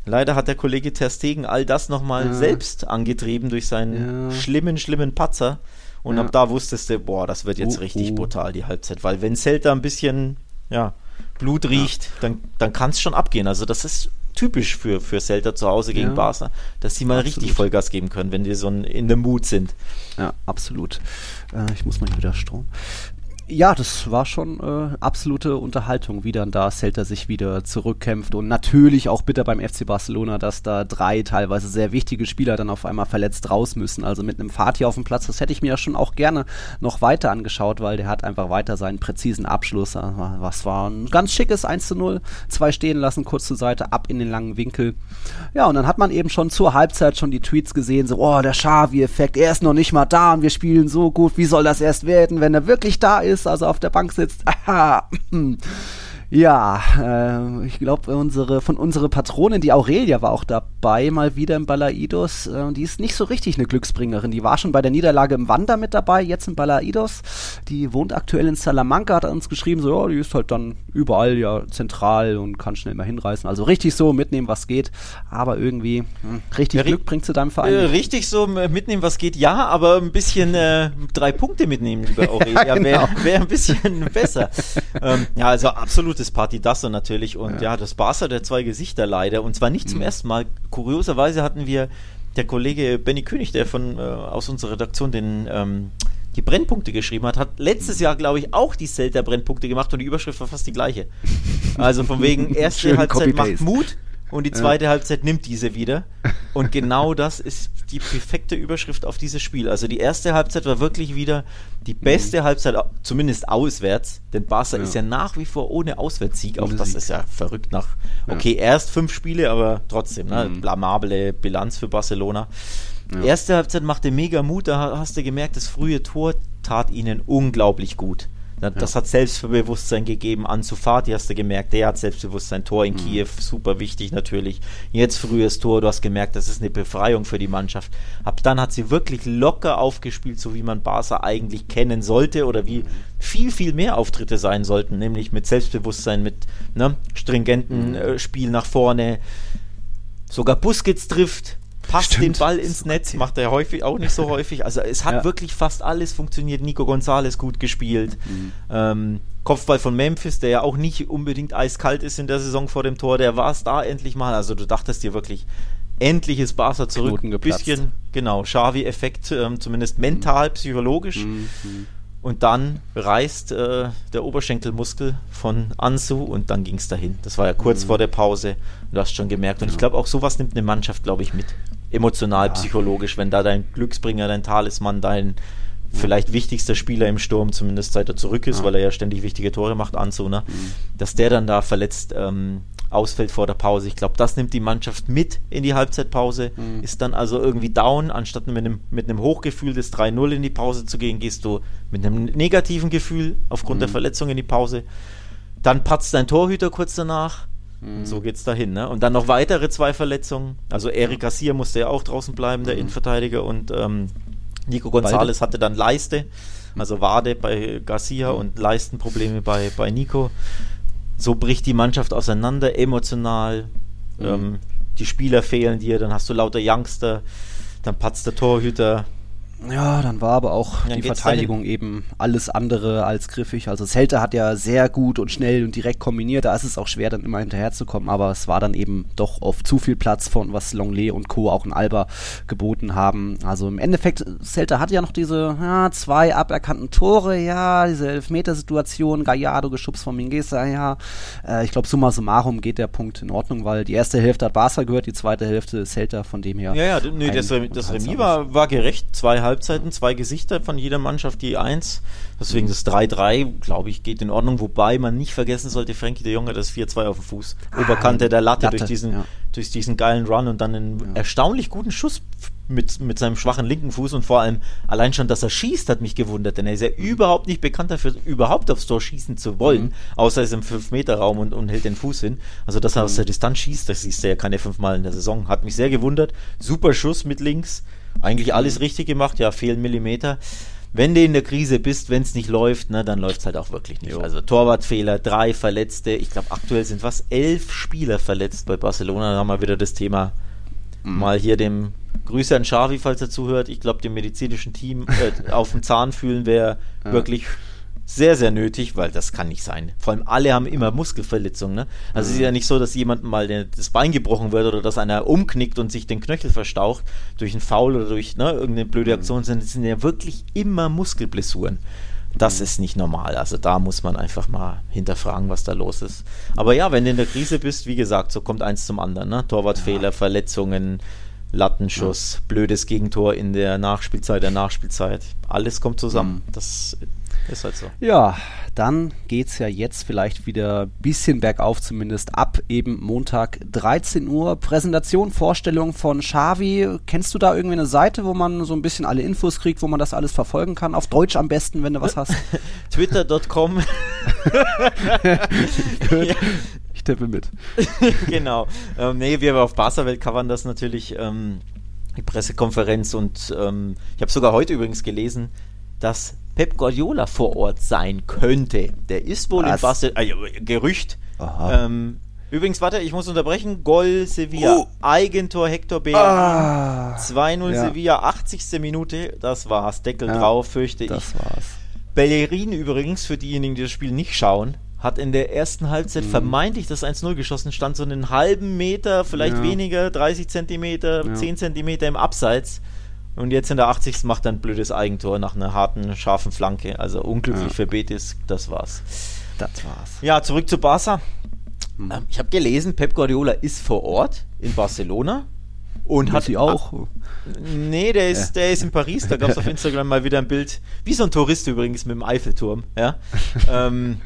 Leider hat der Kollege Terstegen all das nochmal ja. selbst angetrieben durch seinen schlimmen, schlimmen Patzer. Und ja. ab da wusstest du, boah, das wird jetzt uh, richtig uh. brutal, die Halbzeit. Weil wenn Celta ein bisschen, ja, Blut riecht, dann, dann kann es schon abgehen. Also das ist typisch für, für Celta zu Hause gegen ja, Barca, dass sie mal absolut. richtig Vollgas geben können, wenn die so in the mood sind. Ja, absolut. Äh, ich muss mal hier wieder Strom ja, das war schon äh, absolute Unterhaltung, wie dann da Celta sich wieder zurückkämpft und natürlich auch bitter beim FC Barcelona, dass da drei teilweise sehr wichtige Spieler dann auf einmal verletzt raus müssen. Also mit einem Fatih auf dem Platz, das hätte ich mir ja schon auch gerne noch weiter angeschaut, weil der hat einfach weiter seinen präzisen Abschluss. Was war ein ganz schickes 1 zu 0, zwei stehen lassen, kurz zur Seite, ab in den langen Winkel. Ja, und dann hat man eben schon zur Halbzeit schon die Tweets gesehen, so, oh, der Xavi-Effekt, er ist noch nicht mal da und wir spielen so gut, wie soll das erst werden, wenn er wirklich da ist? Ist, also auf der Bank sitzt. ja, Ja, äh, ich glaube, unsere, von unserer Patronin, die Aurelia, war auch dabei, mal wieder im Balaidos. Äh, die ist nicht so richtig eine Glücksbringerin. Die war schon bei der Niederlage im Wander mit dabei, jetzt im Balaidos. Die wohnt aktuell in Salamanca, hat uns geschrieben, so, ja, die ist halt dann überall ja zentral und kann schnell mal hinreißen. Also richtig so, mitnehmen, was geht. Aber irgendwie, hm, richtig ja, Glück bringt zu deinem Verein. Äh, richtig so, mitnehmen, was geht, ja, aber ein bisschen äh, drei Punkte mitnehmen, lieber Aurelia, ja, genau. wäre wär ein bisschen besser. ähm, ja, also absolutes Partidasso natürlich und ja. ja, das Barca der zwei Gesichter leider und zwar nicht zum mhm. ersten Mal. Kurioserweise hatten wir der Kollege Benny König, der von äh, aus unserer Redaktion den ähm, die Brennpunkte geschrieben hat, hat letztes Jahr, glaube ich, auch die Celta Brennpunkte gemacht und die Überschrift war fast die gleiche. Also von wegen erste Halbzeit macht Mut, und die zweite ja. Halbzeit nimmt diese wieder. Und genau das ist die perfekte Überschrift auf dieses Spiel. Also die erste Halbzeit war wirklich wieder die beste mhm. Halbzeit, zumindest auswärts, denn Barca ja. ist ja nach wie vor ohne Auswärtssieg. Auch das ist ja verrückt nach, okay, ja. erst fünf Spiele, aber trotzdem, ne, mhm. blamable Bilanz für Barcelona. Erste Halbzeit machte mega Mut, da hast du gemerkt, das frühe Tor tat ihnen unglaublich gut. Das ja. hat Selbstbewusstsein gegeben. Ansu Fati hast du gemerkt, der hat Selbstbewusstsein. Tor in mhm. Kiew, super wichtig natürlich. Jetzt frühes Tor, du hast gemerkt, das ist eine Befreiung für die Mannschaft. Ab dann hat sie wirklich locker aufgespielt, so wie man Barca eigentlich kennen sollte oder wie mhm. viel, viel mehr Auftritte sein sollten, nämlich mit Selbstbewusstsein, mit ne, stringenten mhm. äh, Spiel nach vorne. Sogar Busquets trifft, passt Stimmt. den Ball ins Netz, macht er häufig auch nicht so häufig. Also es hat ja. wirklich fast alles funktioniert. Nico Gonzalez gut gespielt. Mhm. Ähm, Kopfball von Memphis, der ja auch nicht unbedingt eiskalt ist in der Saison vor dem Tor, der war es da endlich mal. Also du dachtest dir wirklich, endlich ist Barca zurück. Ein bisschen, genau, Xavi-Effekt, ähm, zumindest mental, psychologisch. Mhm. Und dann reißt äh, der Oberschenkelmuskel von Ansu und dann ging es dahin. Das war ja kurz mhm. vor der Pause. Du hast schon gemerkt. Und ja. ich glaube, auch sowas nimmt eine Mannschaft, glaube ich, mit emotional, ja. psychologisch, wenn da dein Glücksbringer, dein Talisman, dein vielleicht wichtigster Spieler im Sturm, zumindest seit er zurück ist, ja. weil er ja ständig wichtige Tore macht, Anzu, ne? Mhm. dass der dann da verletzt ähm, ausfällt vor der Pause. Ich glaube, das nimmt die Mannschaft mit in die Halbzeitpause, mhm. ist dann also irgendwie down, anstatt mit einem, mit einem Hochgefühl des 3-0 in die Pause zu gehen, gehst du mit einem negativen Gefühl aufgrund mhm. der Verletzung in die Pause. Dann patzt dein Torhüter kurz danach Mhm. So geht's dahin, ne? Und dann noch weitere zwei Verletzungen. Also Eric Garcia musste ja auch draußen bleiben, der mhm. Innenverteidiger, und ähm, Nico Gonzalez hatte dann Leiste, also Wade bei Garcia mhm. und Leistenprobleme bei, bei Nico. So bricht die Mannschaft auseinander, emotional. Mhm. Ähm, die Spieler fehlen dir, dann hast du lauter Youngster, dann patzt der Torhüter, ja, dann war aber auch die Verteidigung dahin. eben alles andere als griffig. Also Celta hat ja sehr gut und schnell und direkt kombiniert. Da ist es auch schwer, dann immer hinterherzukommen. Aber es war dann eben doch oft zu viel Platz von was Longley und Co. auch in Alba geboten haben. Also im Endeffekt, Celta hat ja noch diese ja, zwei aberkannten Tore. Ja, diese Elfmetersituation. Gallardo geschubst von Mingueza. Ja, äh, ich glaube, summa summarum geht der Punkt in Ordnung, weil die erste Hälfte hat Barca gehört, die zweite Hälfte Celta von dem her. Ja, ja, nee, das, das Remis war, war gerecht. Zwei Halbzeiten, zwei Gesichter von jeder Mannschaft, die eins. Deswegen das 3-3, glaube ich, geht in Ordnung. Wobei man nicht vergessen sollte, Frankie de Jong hat das 4-2 auf dem Fuß. Ah, Oberkante der Latte, Latte durch, diesen, ja. durch diesen geilen Run und dann einen ja. erstaunlich guten Schuss mit, mit seinem schwachen linken Fuß und vor allem allein schon, dass er schießt, hat mich gewundert, denn er ist ja mhm. überhaupt nicht bekannt dafür, überhaupt aufs Tor schießen zu wollen, mhm. außer er ist im 5-Meter-Raum und, und hält den Fuß hin. Also, dass er mhm. aus der Distanz schießt, das siehst du ja keine fünfmal in der Saison. Hat mich sehr gewundert. Super Schuss mit links. Eigentlich alles richtig gemacht, ja, fehlen Millimeter. Wenn du in der Krise bist, wenn es nicht läuft, ne, dann läuft es halt auch wirklich nicht. Jo. Also Torwartfehler, drei Verletzte. Ich glaube, aktuell sind was elf Spieler verletzt bei Barcelona. Da haben wir wieder das Thema mhm. mal hier dem Grüße an Xavi, falls er zuhört. Ich glaube, dem medizinischen Team äh, auf dem Zahn fühlen wäre ja. wirklich sehr, sehr nötig, weil das kann nicht sein. Vor allem alle haben immer Muskelverletzungen. Ne? Also mhm. es ist ja nicht so, dass jemand mal das Bein gebrochen wird oder dass einer umknickt und sich den Knöchel verstaucht durch einen Foul oder durch ne, irgendeine blöde mhm. Aktion, sondern es sind ja wirklich immer Muskelblessuren. Das mhm. ist nicht normal. Also da muss man einfach mal hinterfragen, was da los ist. Aber ja, wenn du in der Krise bist, wie gesagt, so kommt eins zum anderen. Ne? Torwartfehler, ja. Verletzungen, Lattenschuss, ja. blödes Gegentor in der Nachspielzeit, der Nachspielzeit. Alles kommt zusammen. Mhm. Das ist halt so. Ja, dann geht es ja jetzt vielleicht wieder ein bisschen bergauf, zumindest ab eben Montag 13 Uhr. Präsentation, Vorstellung von Xavi. Kennst du da irgendwie eine Seite, wo man so ein bisschen alle Infos kriegt, wo man das alles verfolgen kann? Auf Deutsch am besten, wenn du was hast. Twitter.com. ja. Ich tippe mit. genau. Ähm, nee, wir auf Barca-Welt covern das natürlich. Ähm, die Pressekonferenz und ähm, ich habe sogar heute übrigens gelesen, dass Pep Guardiola vor Ort sein könnte. Der ist wohl Was? in Barcelona. Äh, Gerücht. Ähm, übrigens, warte, ich muss unterbrechen. Gol Sevilla. Oh. Eigentor Hector Bellerin. Ah. 2-0 ja. Sevilla, 80. Minute. Das war's. Deckel ja, drauf, fürchte das ich. Das war's. Bellerin übrigens, für diejenigen, die das Spiel nicht schauen, hat in der ersten Halbzeit mhm. vermeintlich das 1-0 geschossen, stand so einen halben Meter, vielleicht ja. weniger, 30 Zentimeter, ja. 10 Zentimeter im Abseits. Und jetzt in der 80. macht er ein blödes Eigentor nach einer harten, scharfen Flanke. Also unglücklich ja. für Betis, das war's. Das war's. Ja, zurück zu Barca. Mhm. Ähm, ich habe gelesen, Pep Guardiola ist vor Ort in Barcelona. Und hat sie auch. Nee, der ist, ja. der ist in Paris. Da gab es auf Instagram mal wieder ein Bild, wie so ein Tourist übrigens mit dem Eiffelturm. Ja. ähm,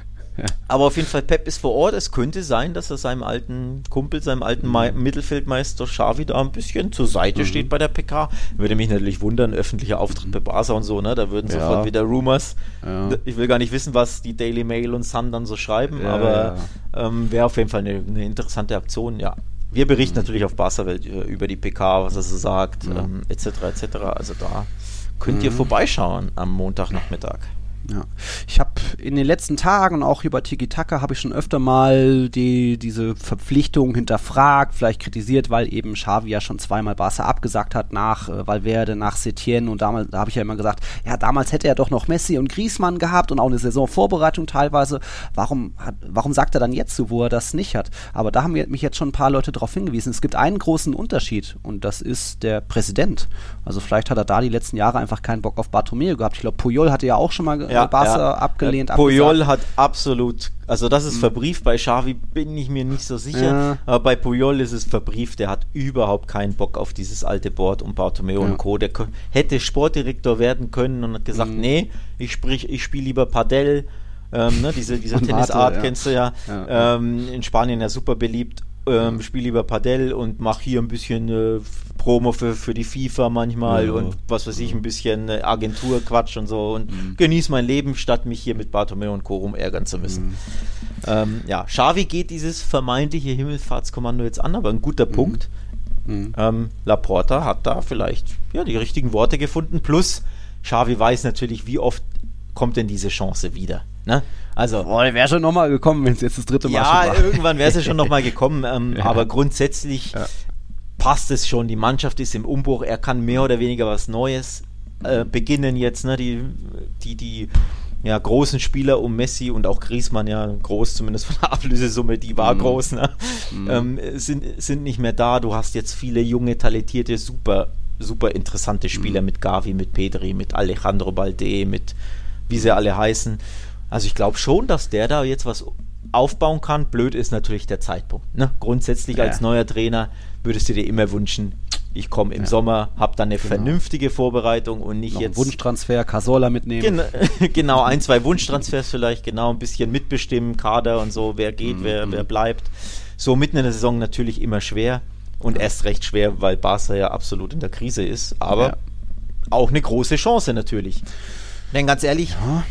aber auf jeden Fall, Pep ist vor Ort. Es könnte sein, dass er seinem alten Kumpel, seinem alten mhm. Mittelfeldmeister Xavi da ein bisschen zur Seite mhm. steht bei der PK. Würde mich natürlich wundern, öffentlicher Auftritt bei Barca und so, ne? Da würden ja. sofort wieder Rumors. Ja. Ich will gar nicht wissen, was die Daily Mail und Sun dann so schreiben, aber ähm, wäre auf jeden Fall eine, eine, interessante Aktion, ja. Wir berichten mhm. natürlich auf Barca-Welt äh, über die PK, was er so sagt, ähm, etc. etc. Also da könnt ihr mhm. vorbeischauen am Montagnachmittag. Ja. Ich habe in den letzten Tagen, auch über Tiki Taka, habe ich schon öfter mal die, diese Verpflichtung hinterfragt, vielleicht kritisiert, weil eben Xavi ja schon zweimal Barca abgesagt hat nach äh, Valverde, nach Setien und damals, da habe ich ja immer gesagt, ja, damals hätte er doch noch Messi und Griezmann gehabt und auch eine Saisonvorbereitung teilweise. Warum, hat, warum sagt er dann jetzt so, wo er das nicht hat? Aber da haben mich jetzt schon ein paar Leute darauf hingewiesen. Es gibt einen großen Unterschied und das ist der Präsident. Also vielleicht hat er da die letzten Jahre einfach keinen Bock auf Bartomeu gehabt. Ich glaube, Puyol hatte ja auch schon mal ja, Barca ja. abgelehnt. Puyol hat absolut, also das ist mhm. verbrieft, bei Xavi bin ich mir nicht so sicher, ja. aber bei Puyol ist es verbrieft, der hat überhaupt keinen Bock auf dieses alte Board und Bartomeu und Co. Der hätte Sportdirektor werden können und hat gesagt, mhm. nee, ich, sprich, ich spiele lieber Padel, ähm, ne, diese, diese Tennisart ja. kennst du ja, ähm, in Spanien ja super beliebt ähm, spiele lieber Padel und mache hier ein bisschen äh, Promo für, für die FIFA manchmal ja. und was weiß ich, ein bisschen äh, Agenturquatsch und so und mhm. genieße mein Leben, statt mich hier mit Bartomeu und Co. ärgern zu müssen. Mhm. Ähm, ja, Xavi geht dieses vermeintliche Himmelfahrtskommando jetzt an, aber ein guter mhm. Punkt. Mhm. Ähm, Laporta hat da vielleicht ja, die richtigen Worte gefunden, plus Xavi weiß natürlich, wie oft kommt denn diese Chance wieder. Ne? Also, wäre schon nochmal gekommen, wenn es jetzt das dritte Mal ja, war. Ja, irgendwann wäre es schon nochmal gekommen. Ähm, ja. Aber grundsätzlich ja. passt es schon. Die Mannschaft ist im Umbruch. Er kann mehr oder weniger was Neues äh, beginnen jetzt. Ne? Die, die, die ja, großen Spieler um Messi und auch Griezmann, ja, groß zumindest von der Ablösesumme, die war mhm. groß, ne? Mhm. Ähm, sind, sind nicht mehr da. Du hast jetzt viele junge, talentierte, super, super interessante Spieler mhm. mit Gavi, mit Pedri, mit Alejandro Balde, mit wie sie alle heißen. Also ich glaube schon, dass der da jetzt was aufbauen kann. Blöd ist natürlich der Zeitpunkt. Ne? Grundsätzlich ja. als neuer Trainer würdest du dir immer wünschen, ich komme im ja. Sommer, habe dann eine genau. vernünftige Vorbereitung und nicht Noch jetzt. Wunschtransfer, Casola mitnehmen. Gen genau, ein, zwei Wunschtransfers vielleicht, genau, ein bisschen mitbestimmen, Kader und so, wer geht, mhm. wer, wer bleibt. So mitten in der Saison natürlich immer schwer und ja. erst recht schwer, weil Barca ja absolut in der Krise ist, aber auch eine große Chance natürlich. Denn ganz ehrlich, ja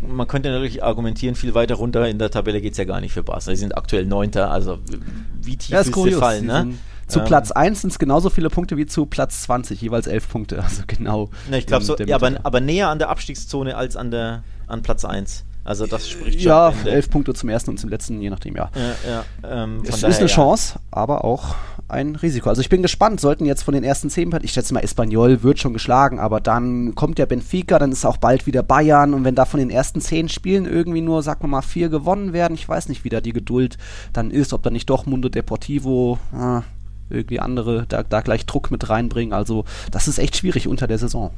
man könnte natürlich argumentieren, viel weiter runter in der Tabelle geht es ja gar nicht für Barca. Sie sind aktuell Neunter, also wie tief ja, ist sie fallen, ne? Zu ähm, Platz 1 sind es genauso viele Punkte wie zu Platz 20, jeweils 11 Punkte. Also genau. Ne, ich glaube so, ja, aber, aber näher an der Abstiegszone als an, der, an Platz 1. Also das spricht schon. Ja, elf Punkte zum ersten und zum letzten, je nachdem, ja. ja, ja ähm, es daher, ist eine ja. Chance, aber auch ein Risiko. Also ich bin gespannt, sollten jetzt von den ersten zehn, ich schätze mal, Espanyol wird schon geschlagen, aber dann kommt ja Benfica, dann ist auch bald wieder Bayern und wenn da von den ersten zehn Spielen irgendwie nur, sagen wir mal, vier gewonnen werden, ich weiß nicht, wie da die Geduld dann ist, ob da nicht doch Mundo Deportivo, äh, irgendwie andere da, da gleich Druck mit reinbringen. Also das ist echt schwierig unter der Saison.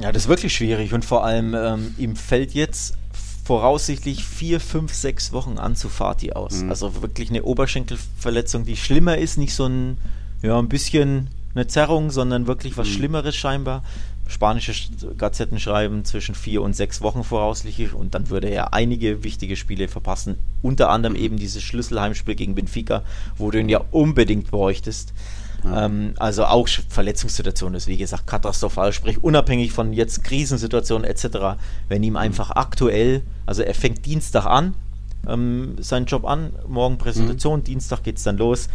Ja, das ist wirklich schwierig und vor allem ähm, ihm fällt jetzt voraussichtlich vier, fünf, sechs Wochen an zu Fati aus. Mhm. Also wirklich eine Oberschenkelverletzung, die schlimmer ist, nicht so ein, ja, ein bisschen eine Zerrung, sondern wirklich was mhm. Schlimmeres scheinbar. spanische Gazetten schreiben, zwischen vier und sechs Wochen voraussichtlich und dann würde er einige wichtige Spiele verpassen. Unter anderem eben dieses Schlüsselheimspiel gegen Benfica, wo du ihn ja unbedingt bräuchtest. Ja. Ähm, also auch Verletzungssituation ist, wie gesagt, katastrophal. Sprich, unabhängig von jetzt Krisensituationen etc., wenn ihm einfach aktuell, also er fängt Dienstag an, ähm, seinen Job an, morgen Präsentation, mhm. Dienstag geht es dann los.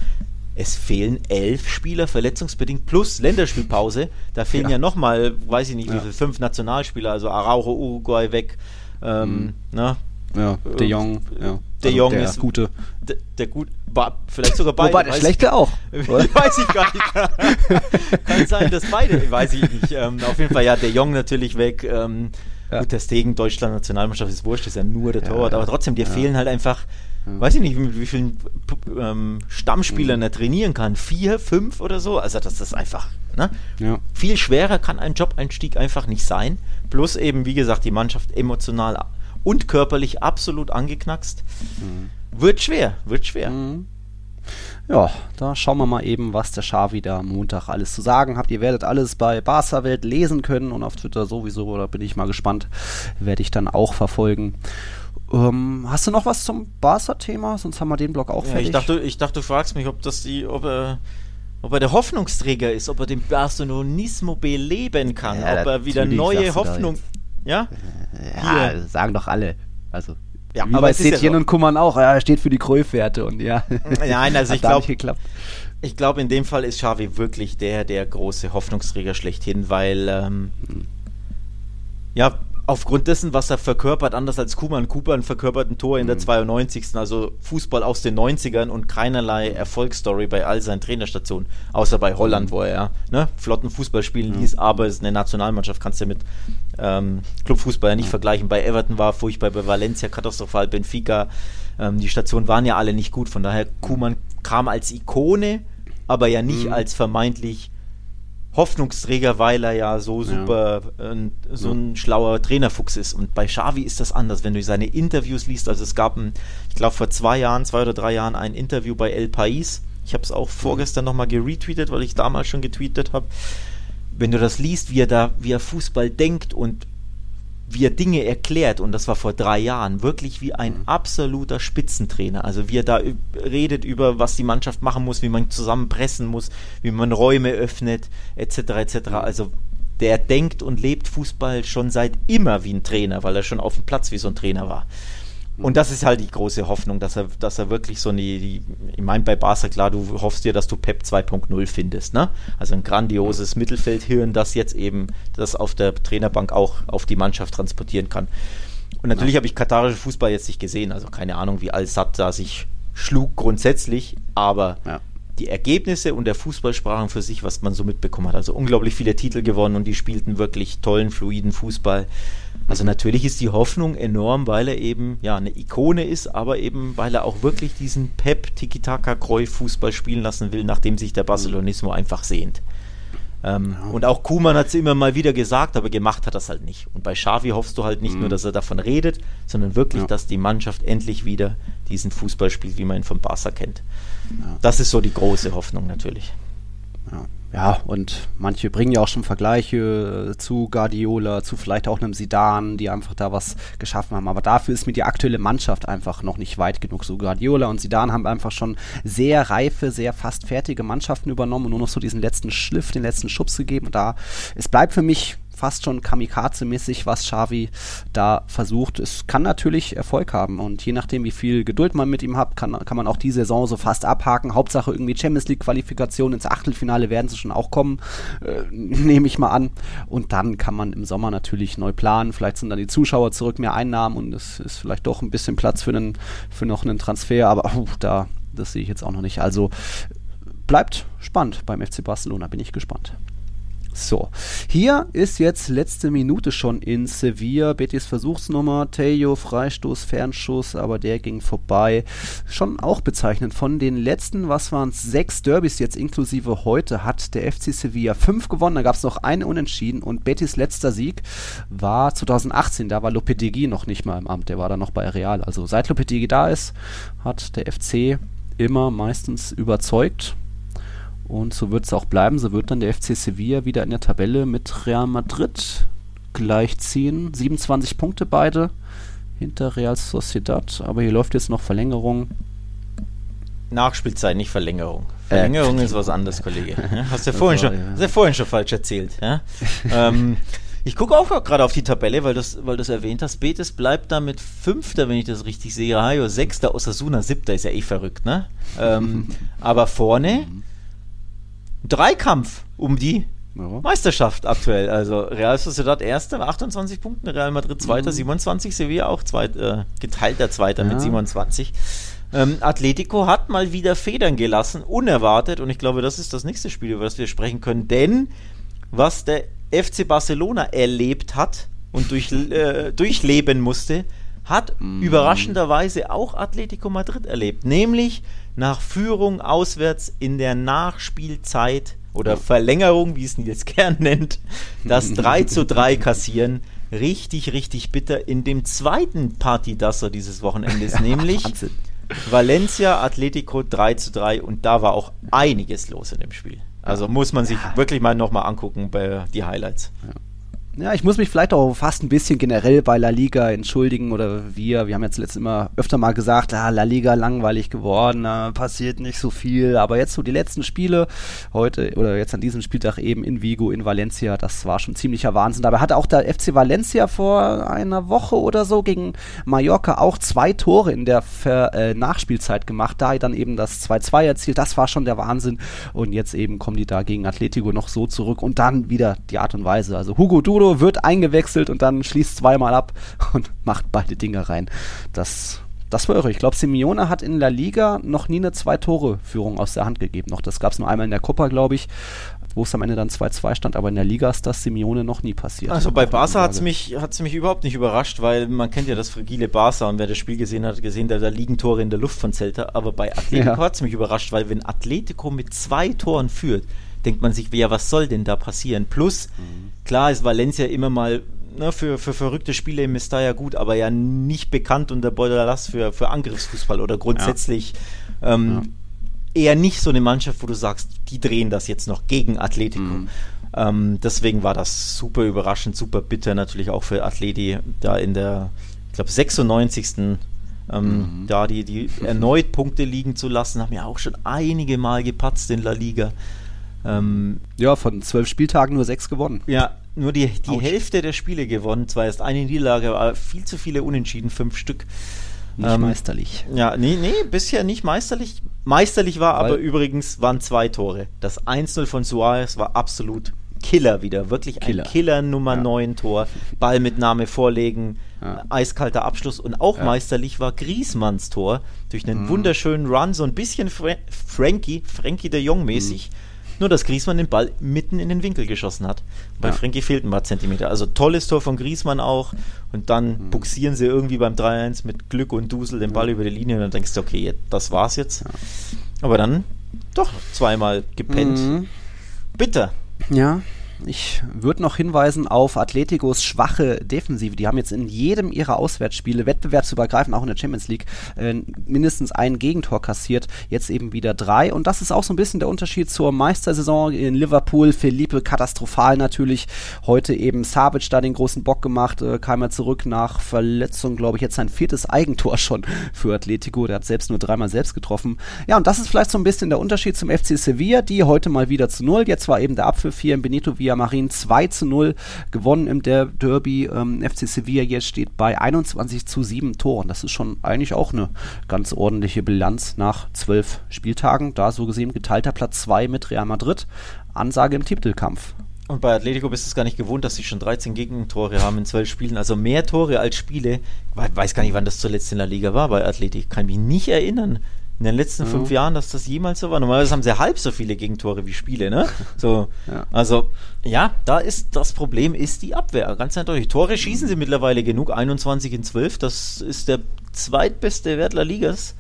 Es fehlen elf Spieler verletzungsbedingt plus Länderspielpause. Da fehlen ja, ja nochmal, weiß ich nicht, wie viel, fünf Nationalspieler, also Araujo, Uruguay weg. Ähm, mhm. na, ja, De Jong, ja. De Jong also der ist gute. Der, der gut, vielleicht sogar beide. Wobei der schlechte auch. weiß ich gar nicht. Kann sein, dass beide, weiß ich nicht. Ähm, auf jeden Fall ja, De Jong natürlich weg. Ähm, ja. Gut, der Stegen, Deutschland, Nationalmannschaft ist wurscht, ist ja nur der Torwart, ja, aber trotzdem, dir fehlen halt einfach, weiß ich nicht, mit wie vielen ähm, Stammspielern mhm. er trainieren kann. Vier, fünf oder so. Also das ist einfach, ne? Viel schwerer kann ein Job-Einstieg einfach nicht sein. Plus eben, wie gesagt, die Mannschaft emotional und körperlich absolut angeknackst. Mhm. Wird schwer, wird schwer. Mhm. Ja, da schauen wir mal eben, was der Xavi da am Montag alles zu sagen hat. Ihr werdet alles bei Barca Welt lesen können und auf Twitter sowieso, da bin ich mal gespannt, werde ich dann auch verfolgen. Ähm, hast du noch was zum Barca-Thema? Sonst haben wir den Blog auch ja, fertig. Ich dachte, ich dachte, du fragst mich, ob das die, ob er, ob er der Hoffnungsträger ist, ob er den Barcelonismo beleben kann, ja, ob er wieder neue Hoffnung ja? Ja, Hier. sagen doch alle. Also. Ja, Wie aber bei Setien ja und Kummern auch. Ja, er steht für die Kräufwerte und ja. Nein, also ich glaube, ich glaube, in dem Fall ist Xavi wirklich der, der große Hoffnungsträger schlechthin, weil ähm, hm. ja, aufgrund dessen, was er verkörpert, anders als Kuman. Kuman verkörpert ein Tor in der 92. Mhm. Also Fußball aus den 90ern und keinerlei Erfolgsstory bei all seinen Trainerstationen. Außer bei Holland, mhm. wo er ne, flotten Fußball spielen mhm. ließ. Aber es ist eine Nationalmannschaft, kannst du ja mit ähm, Clubfußball ja nicht vergleichen. Bei Everton war furchtbar, bei Valencia katastrophal, Benfica. Ähm, die Stationen waren ja alle nicht gut. Von daher, Kuman kam als Ikone, aber ja nicht als vermeintlich Hoffnungsträger, weil er ja so super, ja. Äh, so ein schlauer Trainerfuchs ist. Und bei Xavi ist das anders, wenn du seine Interviews liest. Also es gab, ein, ich glaube vor zwei Jahren, zwei oder drei Jahren ein Interview bei El País. Ich habe es auch vorgestern nochmal geretweetet, weil ich damals schon getweetet habe. Wenn du das liest, wie er da, wie er Fußball denkt und wie er Dinge erklärt, und das war vor drei Jahren, wirklich wie ein mhm. absoluter Spitzentrainer. Also wie er da redet über, was die Mannschaft machen muss, wie man zusammenpressen muss, wie man Räume öffnet, etc. etc. Mhm. Also der denkt und lebt Fußball schon seit immer wie ein Trainer, weil er schon auf dem Platz wie so ein Trainer war. Und das ist halt die große Hoffnung, dass er, dass er wirklich so eine, die, ich meine bei Barca klar, du hoffst dir, dass du Pep 2.0 findest, ne? Also ein grandioses Mittelfeldhirn, das jetzt eben das auf der Trainerbank auch auf die Mannschaft transportieren kann. Und natürlich ja. habe ich katarische Fußball jetzt nicht gesehen, also keine Ahnung, wie Al-Sad da sich schlug grundsätzlich, aber ja. Die Ergebnisse und der Fußball sprachen für sich, was man so mitbekommen hat. Also unglaublich viele Titel gewonnen und die spielten wirklich tollen, fluiden Fußball. Also natürlich ist die Hoffnung enorm, weil er eben ja eine Ikone ist, aber eben weil er auch wirklich diesen Pep Tiki-Taka Kreu Fußball spielen lassen will, nachdem sich der Barcelonismo einfach sehnt. Ähm, ja. Und auch Kuman hat es immer mal wieder gesagt, aber gemacht hat das halt nicht. Und bei Xavi hoffst du halt nicht mhm. nur, dass er davon redet, sondern wirklich, ja. dass die Mannschaft endlich wieder diesen Fußball spielt, wie man ihn von Barca kennt. Ja. Das ist so die große Hoffnung natürlich. Ja und manche bringen ja auch schon Vergleiche äh, zu Guardiola, zu vielleicht auch einem Sidan, die einfach da was geschaffen haben. Aber dafür ist mir die aktuelle Mannschaft einfach noch nicht weit genug. So Guardiola und Sidan haben einfach schon sehr reife, sehr fast fertige Mannschaften übernommen und nur noch so diesen letzten Schliff, den letzten Schubs gegeben. Und da, es bleibt für mich fast schon Kamikaze-mäßig, was Xavi da versucht. Es kann natürlich Erfolg haben und je nachdem, wie viel Geduld man mit ihm hat, kann, kann man auch die Saison so fast abhaken. Hauptsache irgendwie Champions League-Qualifikation ins Achtelfinale werden sie schon auch kommen, äh, nehme ich mal an. Und dann kann man im Sommer natürlich neu planen. Vielleicht sind dann die Zuschauer zurück, mehr Einnahmen und es ist vielleicht doch ein bisschen Platz für, einen, für noch einen Transfer, aber uh, da, das sehe ich jetzt auch noch nicht. Also bleibt spannend beim FC Barcelona, bin ich gespannt. So, hier ist jetzt letzte Minute schon in Sevilla. Betis Versuchsnummer, Teo, Freistoß, Fernschuss, aber der ging vorbei. Schon auch bezeichnend. Von den letzten, was waren es, sechs Derbys jetzt inklusive heute, hat der FC Sevilla fünf gewonnen. Da gab es noch einen Unentschieden und Betis letzter Sieg war 2018. Da war Lopetegui noch nicht mal im Amt. Der war dann noch bei Real. Also seit Lopetegui da ist, hat der FC immer meistens überzeugt Und so wird es auch bleiben. So wird dann der FC Sevilla wieder in der Tabelle mit Real Madrid gleichziehen. 27 Punkte beide hinter Real Sociedad. Aber hier läuft jetzt noch Verlängerung. Nachspielzeit, nicht Verlängerung. Äh, Verlängerung äh, ist was anderes, Kollege. Hast du ja vorhin, schon, ja. Hast ja vorhin schon falsch erzählt. Ja? ähm, ich gucke auch gerade auf die Tabelle, weil du weil das erwähnt hast. Betis bleibt da mit Fünfter, wenn ich das richtig sehe. Hajo Sechster, Osasuna Siebter, ist ja eh verrückt, ne? Ähm, aber vorne Dreikampf um die ja. Meisterschaft aktuell. Also Real Sociedad Erster, 28 Punkte, Real Madrid Zweiter, mhm. 27, Sevilla auch zweit, äh, geteilter Zweiter ja. mit 27. Ähm, Atletico hat mal wieder Federn gelassen, unerwartet. Und ich glaube, das ist das nächste Spiel, über das wir sprechen können. Denn was der FC Barcelona erlebt hat und durch, äh, durchleben musste, hat mm. überraschenderweise auch Atletico Madrid erlebt. Nämlich nach Führung auswärts in der Nachspielzeit oder Verlängerung, wie es Nils Kern nennt, das 3 zu 3 kassieren. Richtig, richtig bitter in dem zweiten Partydasser dieses Wochenendes, ja, nämlich Wahnsinn. Valencia Atletico 3 zu 3 und da war auch einiges los in dem Spiel. Also muss man sich ja. wirklich mal nochmal angucken bei die Highlights. Ja. Ja, ich muss mich vielleicht auch fast ein bisschen generell bei La Liga entschuldigen oder wir. Wir haben jetzt letztes immer öfter mal gesagt, ah, La Liga langweilig geworden, ah, passiert nicht so viel. Aber jetzt so die letzten Spiele, heute oder jetzt an diesem Spieltag eben in Vigo, in Valencia, das war schon ziemlicher Wahnsinn. Dabei hatte auch der FC Valencia vor einer Woche oder so gegen Mallorca auch zwei Tore in der Ver äh, Nachspielzeit gemacht. Da dann eben das 2-2 erzielt, das war schon der Wahnsinn. Und jetzt eben kommen die da gegen Atletico noch so zurück und dann wieder die Art und Weise. Also Hugo Duro wird eingewechselt und dann schließt zweimal ab und macht beide Dinge rein. Das, das war irre. Ich glaube, Simeone hat in La Liga noch nie eine Zwei-Tore-Führung aus der Hand gegeben. Noch, das gab es nur einmal in der Copa, glaube ich, wo es am Ende dann 2-2 stand, aber in der Liga ist das Simeone noch nie passiert. Also bei Barca hat es mich, hat's mich überhaupt nicht überrascht, weil man kennt ja das fragile Barca und wer das Spiel gesehen hat, gesehen, da, da liegen Tore in der Luft von Celta, aber bei Atletico ja. hat es mich überrascht, weil wenn Atletico mit zwei Toren führt, denkt man sich, ja, was soll denn da passieren? Plus, mhm. klar ist Valencia immer mal ne, für, für verrückte Spiele im Mestalla gut, aber ja nicht bekannt unter Bordalas für, für Angriffsfußball oder grundsätzlich ja. Ähm, ja. eher nicht so eine Mannschaft, wo du sagst, die drehen das jetzt noch gegen Atletico. Mhm. Ähm, deswegen war das super überraschend, super bitter natürlich auch für Atleti da in der, ich glaube, 96. Ähm, mhm. da die, die erneut Punkte liegen zu lassen, haben ja auch schon einige Mal gepatzt in La Liga. Ähm, ja, von zwölf Spieltagen nur sechs gewonnen. Ja, nur die, die Hälfte der Spiele gewonnen. Zwar erst eine Niederlage, aber viel zu viele Unentschieden, fünf Stück. Nicht ähm, meisterlich. Ja, nee, nee, bisher nicht meisterlich. Meisterlich war Weil aber übrigens, waren zwei Tore. Das 1-0 von Suarez war absolut Killer wieder. Wirklich Killer. ein Killer Nummer ja. 9 Tor. Ball mit Name vorlegen, ja. eiskalter Abschluss. Und auch ja. meisterlich war Griesmanns Tor. Durch einen mhm. wunderschönen Run, so ein bisschen Fra Frankie, Frankie de Jong mäßig. Mhm nur, dass Griesmann den Ball mitten in den Winkel geschossen hat. Bei ja. Frenkie fehlten ein paar Zentimeter. Also tolles Tor von Griesmann auch. Und dann mhm. buxieren sie irgendwie beim 3-1 mit Glück und Dusel den Ball ja. über die Linie und dann denkst du, okay, das war's jetzt. Ja. Aber dann doch zweimal gepennt. Mhm. Bitter. Ja, ich würde noch hinweisen auf Atleticos schwache Defensive. Die haben jetzt in jedem ihrer Auswärtsspiele wettbewerbsübergreifend, auch in der Champions League, äh, mindestens ein Gegentor kassiert. Jetzt eben wieder drei. Und das ist auch so ein bisschen der Unterschied zur Meistersaison in Liverpool. Felipe katastrophal natürlich. Heute eben Savic da den großen Bock gemacht, äh, kam er zurück nach Verletzung, glaube ich, jetzt sein viertes Eigentor schon für Atletico. Der hat selbst nur dreimal selbst getroffen. Ja, und das ist vielleicht so ein bisschen der Unterschied zum FC Sevilla, die heute mal wieder zu null. Jetzt war eben der Abpfiff hier in Benito Villamarin 2 zu 0 gewonnen im der Derby. Ähm, FC Sevilla jetzt steht bei 21 zu 7 Toren. Das ist schon eigentlich auch eine ganz ordentliche Bilanz nach zwölf Spieltagen. Da so gesehen geteilter Platz 2 mit Real Madrid. Ansage im Titelkampf. Und bei Atletico bist du es gar nicht gewohnt, dass sie schon 13 Gegentore haben in zwölf Spielen. Also mehr Tore als Spiele. Ich weiß gar nicht, wann das zuletzt in der Liga war bei Atletico. Kann mich nicht erinnern in den letzten mhm. fünf Jahren, dass das jemals so war. Normalerweise haben sie halb so viele Gegentore wie Spiele, ne? So, ja. also ja, da ist das Problem ist die Abwehr, ganz eindeutig. Tore schießen sie mittlerweile genug, 21 in 12. Das ist der zweitbeste Wert der Ligas.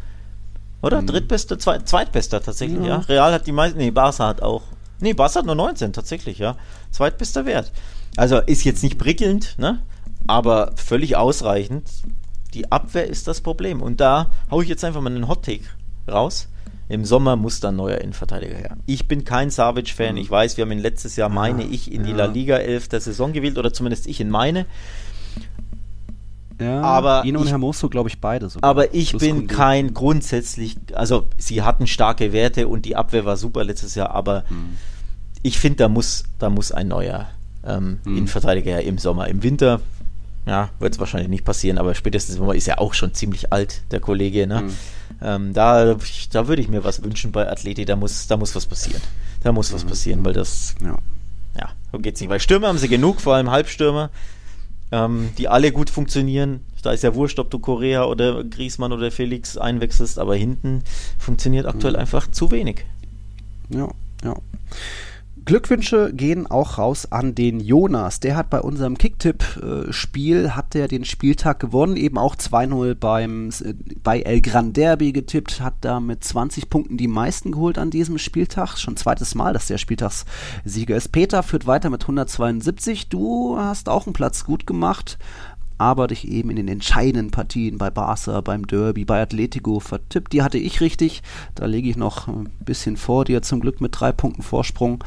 Oder? Mhm. Drittbeste, zweit, zweitbester tatsächlich, ja. ja. Real hat die meisten, nee, Barca hat auch. Nee, Barca hat nur 19 tatsächlich, ja. Zweitbester Wert. Also ist jetzt nicht prickelnd, ne? Aber völlig ausreichend. Die Abwehr ist das Problem. Und da haue ich jetzt einfach mal einen Hot Take raus. Im Sommer muss dann neuer Innenverteidiger her. Ich bin kein Savic-Fan. Mhm. Ich weiß, wir haben ihn letztes Jahr, meine Ah, ich, in die ja. La Liga 11 der Saison gewählt oder zumindest ich in meine. Ja, Aber ihn und ich- Hermoso, glaube ich, beide sogar. Aber ich Plus bin Koundé. kein grundsätzlich, also sie hatten starke Werte und die Abwehr war super letztes Jahr, aber Mhm. ich finde, da muss, da muss ein neuer ähm, Mhm. Innenverteidiger her im Sommer. Im Winter, ja, wird es wahrscheinlich nicht passieren, aber spätestens im Sommer ist ja auch schon ziemlich alt, der Kollege. Ne? Mhm. Ähm, da da würde ich mir was wünschen bei Athleti, da muss, da muss was passieren. Da muss was passieren, weil das, Ja. ja, so geht's nicht. Weil Stürmer haben sie genug, vor allem Halbstürmer, ähm, die alle gut funktionieren. Da ist ja wurscht, ob du Korea oder Griesmann oder Felix einwechselst, aber hinten funktioniert aktuell Mhm. einfach zu wenig. Ja, ja. Glückwünsche gehen auch raus an den Jonas. Der hat bei unserem Kicktipp-Spiel, hat der den Spieltag gewonnen, eben auch 2-0 beim, äh, bei El Gran Derby getippt, hat da mit 20 Punkten die meisten geholt an diesem Spieltag. Schon zweites Mal, dass der Spieltagssieger ist. Peter führt weiter mit 172. Du hast auch einen Platz gut gemacht, aber dich eben in den entscheidenden Partien bei Barca, beim Derby, bei Atletico vertippt. Die hatte ich richtig. Da lege ich noch ein bisschen vor dir, zum Glück mit drei Punkten Vorsprung.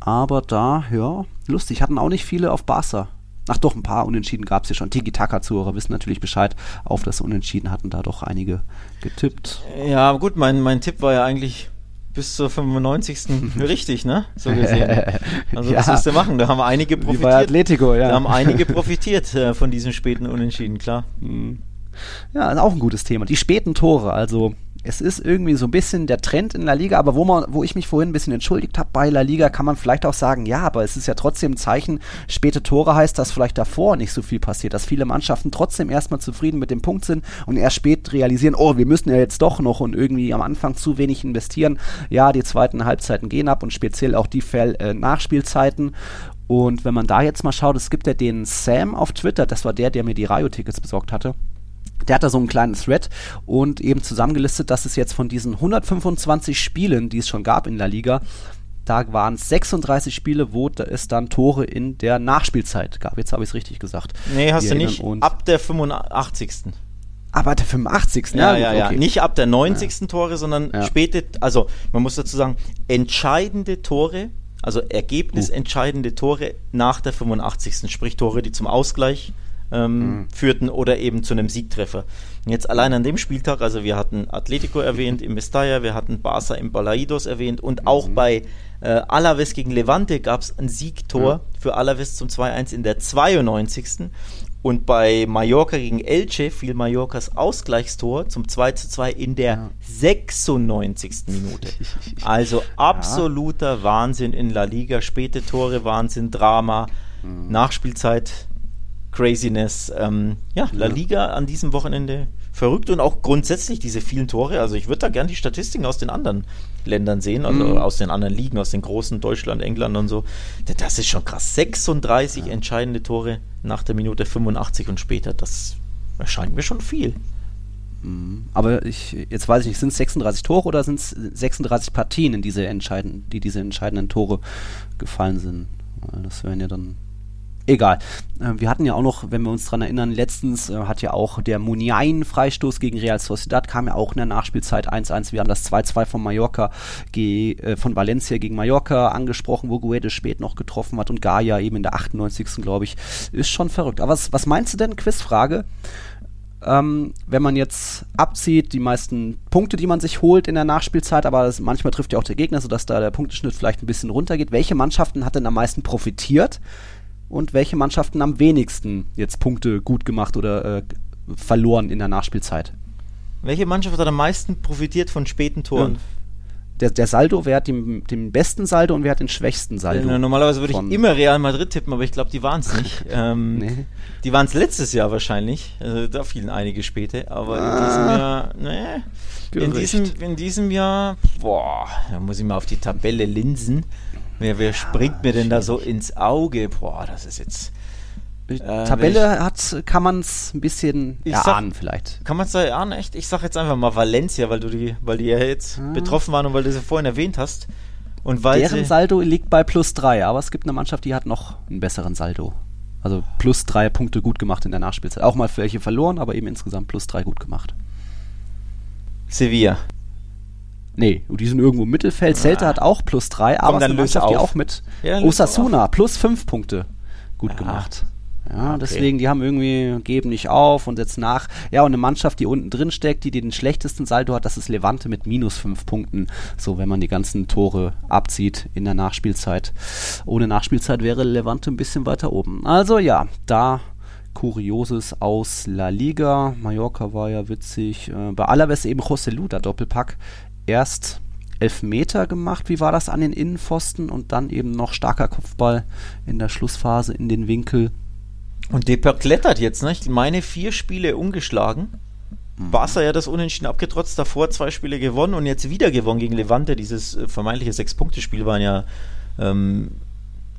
Aber da, ja, lustig. Hatten auch nicht viele auf Barca. Ach doch, ein paar Unentschieden gab es ja schon. Tiki-Taka-Zuhörer wissen natürlich Bescheid. Auf das Unentschieden hatten da doch einige getippt. Ja, gut, mein, mein Tipp war ja eigentlich bis zur 95. richtig, ne? So gesehen. Also was Ja. musst du machen? Da haben einige Wie bei profitiert. Atletico, ja. Da haben einige profitiert äh, von diesem späten Unentschieden, klar. Ja, ist auch ein gutes Thema. Die späten Tore, also es ist irgendwie so ein bisschen der Trend in La Liga, aber wo, man, wo ich mich vorhin ein bisschen entschuldigt habe bei La Liga, kann man vielleicht auch sagen, ja, aber es ist ja trotzdem ein Zeichen, späte Tore heißt, dass vielleicht davor nicht so viel passiert, dass viele Mannschaften trotzdem erstmal zufrieden mit dem Punkt sind und erst spät realisieren, oh, wir müssen ja jetzt doch noch und irgendwie am Anfang zu wenig investieren. Ja, die zweiten Halbzeiten gehen ab und speziell auch die Fell äh, Nachspielzeiten. Und wenn man da jetzt mal schaut, es gibt ja den Sam auf Twitter, das war der, der mir die Rayo-Tickets besorgt hatte. Der hat da so einen kleinen Thread und eben zusammengelistet, dass es jetzt von diesen 125 Spielen, die es schon gab in La Liga, da waren es 36 Spiele, wo es dann Tore in der Nachspielzeit gab. Jetzt habe ich es richtig gesagt. Nee, hast Wir du nicht. uns- Ab der 85. Aber der 85. Ja, ja, ja. okay. Nicht ab der 90. Tore, sondern Ja. späte, also man muss dazu sagen, entscheidende Tore, also ergebnisentscheidende Tore nach der 85. Sprich Tore, die zum Ausgleich ähm, Mhm. führten oder eben zu einem Siegtreffer. Und jetzt allein an dem Spieltag, also wir hatten Atletico erwähnt im Mestalla, wir hatten Barca im Balaidos erwähnt und auch Mhm. bei äh, Alaves gegen Levante gab es ein Siegtor für Alaves zum 2-1 in der 92. Und bei Mallorca gegen Elche fiel Mallorcas Ausgleichstor zum 2-2 in der Ja. 96. Minute. Also absoluter Wahnsinn in La Liga. Späte Tore, Wahnsinn, Drama, Mhm. Nachspielzeit, Craziness. Ähm, ja, La Ja. Liga an diesem Wochenende verrückt und auch grundsätzlich diese vielen Tore. Also ich würde da gern die Statistiken aus den anderen Ländern sehen, also Mhm. aus den anderen Ligen, aus den großen Deutschland, England und so. Das ist schon krass. 36 entscheidende Tore nach der Minute 85 und später. Das erscheint mir schon viel. Mhm. Aber ich, jetzt weiß ich nicht, sind es 36 Tore oder sind es 36 Partien, in diese entscheidenden, die diese entscheidenden Tore gefallen sind? Das wären ja dann. Egal. Äh, Wir hatten ja auch noch, wenn wir uns dran erinnern, letztens äh, hat ja auch der Muniain-Freistoß gegen Real Sociedad, kam ja auch in der Nachspielzeit 1-1. Wir haben das 2-2 von Mallorca, äh, von Valencia gegen Mallorca angesprochen, wo Guedes spät noch getroffen hat und Gaia eben in der 98. glaube ich. Ist schon verrückt. Aber was, was meinst du denn? Quizfrage ähm, wenn man jetzt abzieht, die meisten Punkte, die man sich holt in der Nachspielzeit, aber das, manchmal trifft ja auch der Gegner, sodass da der Punkteschnitt vielleicht ein bisschen runtergeht. Welche Mannschaften hat denn am meisten profitiert und welche Mannschaften am wenigsten jetzt Punkte gut gemacht oder äh, verloren in der Nachspielzeit? Welche Mannschaft hat am meisten profitiert von späten Toren? Der, der Saldo, wer hat den, den besten Saldo und wer hat den schwächsten Saldo? Äh, Normalerweise würde ich immer Real Madrid tippen, aber ich glaube, die waren es nicht. ähm, Nee. Die waren es letztes Jahr wahrscheinlich. Also, da fielen einige späte, aber in Ah. diesem Jahr, nee. In diesem, in diesem Jahr, boah, da muss ich mal auf die Tabelle linsen. Wer, wer springt mir denn da so ins Auge? Boah, das ist jetzt. Die Äh, Tabelle hat, kann man es ein bisschen Ich sag- erahnen vielleicht. Kann man es da erahnen, echt? Ich sag jetzt einfach mal Valencia, weil du die, weil die ja jetzt Ah. betroffen waren und weil du sie vorhin erwähnt hast. Und weil Deren sie, Saldo liegt bei plus drei, aber es gibt eine Mannschaft, die hat noch einen besseren Saldo. Also plus drei Punkte gut gemacht in der Nachspielzeit. Auch mal für welche verloren, aber eben insgesamt plus drei gut gemacht. Sevilla. Nee, die sind irgendwo im Mittelfeld. Celta hat auch plus drei, aber dann Mannschaft, die auch mit Ja, Osasuna plus fünf Punkte gut Ja. gemacht. Ja, Okay. deswegen, die haben irgendwie, geben nicht auf und setzen nach. Ja, und eine Mannschaft, die unten drin steckt, die den schlechtesten Saldo hat, das ist Levante mit minus fünf Punkten. So, wenn man die ganzen Tore abzieht in der Nachspielzeit. Ohne Nachspielzeit wäre Levante ein bisschen weiter oben. Also ja, da Kurioses aus La Liga. Mallorca war ja witzig. Äh, bei Alaves eben José Lu, der Doppelpack. Erst Elfmeter gemacht, wie war das an den Innenpfosten und dann eben noch starker Kopfball in der Schlussphase in den Winkel. Und Depper klettert jetzt, ne? Ich meine vier Spiele ungeschlagen. Barca ja das Unentschieden abgetrotzt, davor zwei Spiele gewonnen und jetzt wieder gewonnen gegen Levante. Dieses äh, vermeintliche Sechs-Punkte-Spiel waren ja, ähm,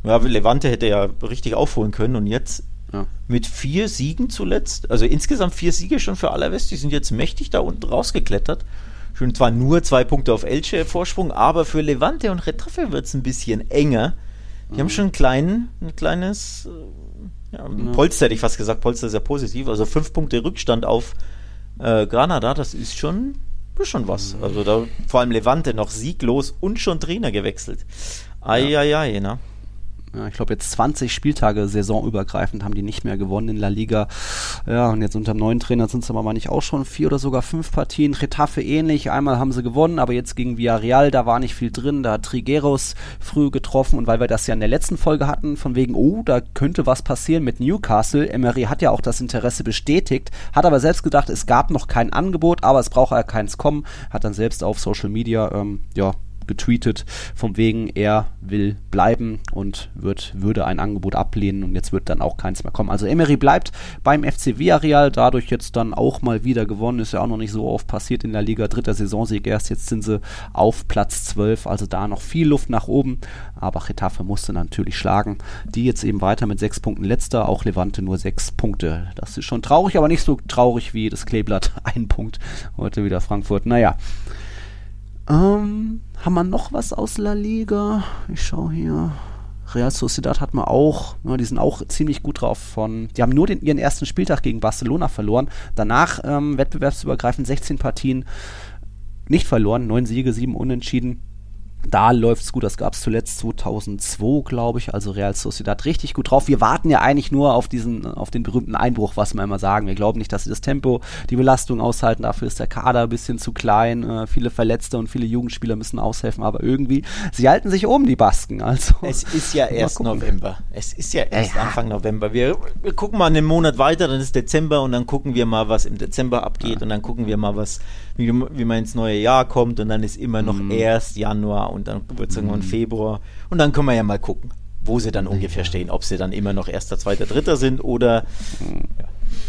ja, Levante hätte ja richtig aufholen können und jetzt Ja. mit vier Siegen zuletzt, also insgesamt vier Siege schon für Alaves, die sind jetzt mächtig da unten rausgeklettert. Schon zwar nur zwei Punkte auf Elche Vorsprung, aber für Levante und Retafe wird es ein bisschen enger. Die haben schon einen kleinen, ein kleines äh, ja, ein Polster, hätte ich fast gesagt, Polster ist ja positiv, also fünf Punkte Rückstand auf äh, Granada, das ist schon, ist schon was. Also da vor allem Levante noch sieglos und schon Trainer gewechselt. Eieiei, ne? Ja, ich glaube, jetzt 20 Spieltage saisonübergreifend haben die nicht mehr gewonnen in La Liga. Ja, und jetzt unter dem neuen Trainer sind es aber mal nicht auch schon vier oder sogar fünf Partien. Retafe ähnlich. Einmal haben sie gewonnen, aber jetzt gegen Villarreal, da war nicht viel drin. Da hat Trigueros früh getroffen. Und weil wir das ja in der letzten Folge hatten, von wegen, oh, da könnte was passieren mit Newcastle. Emery hat ja auch das Interesse bestätigt, hat aber selbst gedacht, es gab noch kein Angebot, aber es braucht ja keins kommen. Hat dann selbst auf Social Media, ähm, ja, getweetet, vom wegen, er will bleiben und wird, würde ein Angebot ablehnen und jetzt wird dann auch keins mehr kommen. Also Emery bleibt beim FC Villarreal, dadurch jetzt dann auch mal wieder gewonnen, ist ja auch noch nicht so oft passiert in der Liga, dritter Saisonsieg erst, jetzt sind sie auf Platz 12, also da noch viel Luft nach oben, aber Getafe musste natürlich schlagen, die jetzt eben weiter mit sechs Punkten letzter, auch Levante nur sechs Punkte. Das ist schon traurig, aber nicht so traurig wie das Kleeblatt, ein Punkt, heute wieder Frankfurt, naja. Ähm, haben wir noch was aus La Liga? Ich schaue hier. Real Sociedad hat man auch, ja, die sind auch ziemlich gut drauf von, die haben nur den, ihren ersten Spieltag gegen Barcelona verloren, danach ähm, wettbewerbsübergreifend 16 Partien nicht verloren, 9 Siege, 7 Unentschieden. Da läuft's gut, das gab's zuletzt 2002, glaube ich, also Real Sociedad richtig gut drauf. Wir warten ja eigentlich nur auf diesen, auf den berühmten Einbruch, was wir immer sagen. Wir glauben nicht, dass sie das Tempo, die Belastung aushalten. Dafür ist der Kader ein bisschen zu klein. Äh, viele Verletzte und viele Jugendspieler müssen aushelfen, aber irgendwie, sie halten sich oben, die Basken. Also, Es ist ja erst. November. Es ist ja erst Ja. Anfang November. Wir, wir gucken mal einen Monat weiter, dann ist Dezember und dann gucken wir mal, was im Dezember abgeht und dann gucken wir mal, was, wie, wie man ins neue Jahr kommt und dann ist immer noch Mhm. erst Januar und dann wird es irgendwann Februar und dann können wir ja mal gucken, wo sie dann ungefähr stehen, ob sie dann immer noch erster, zweiter, dritter sind oder Mhm. ja.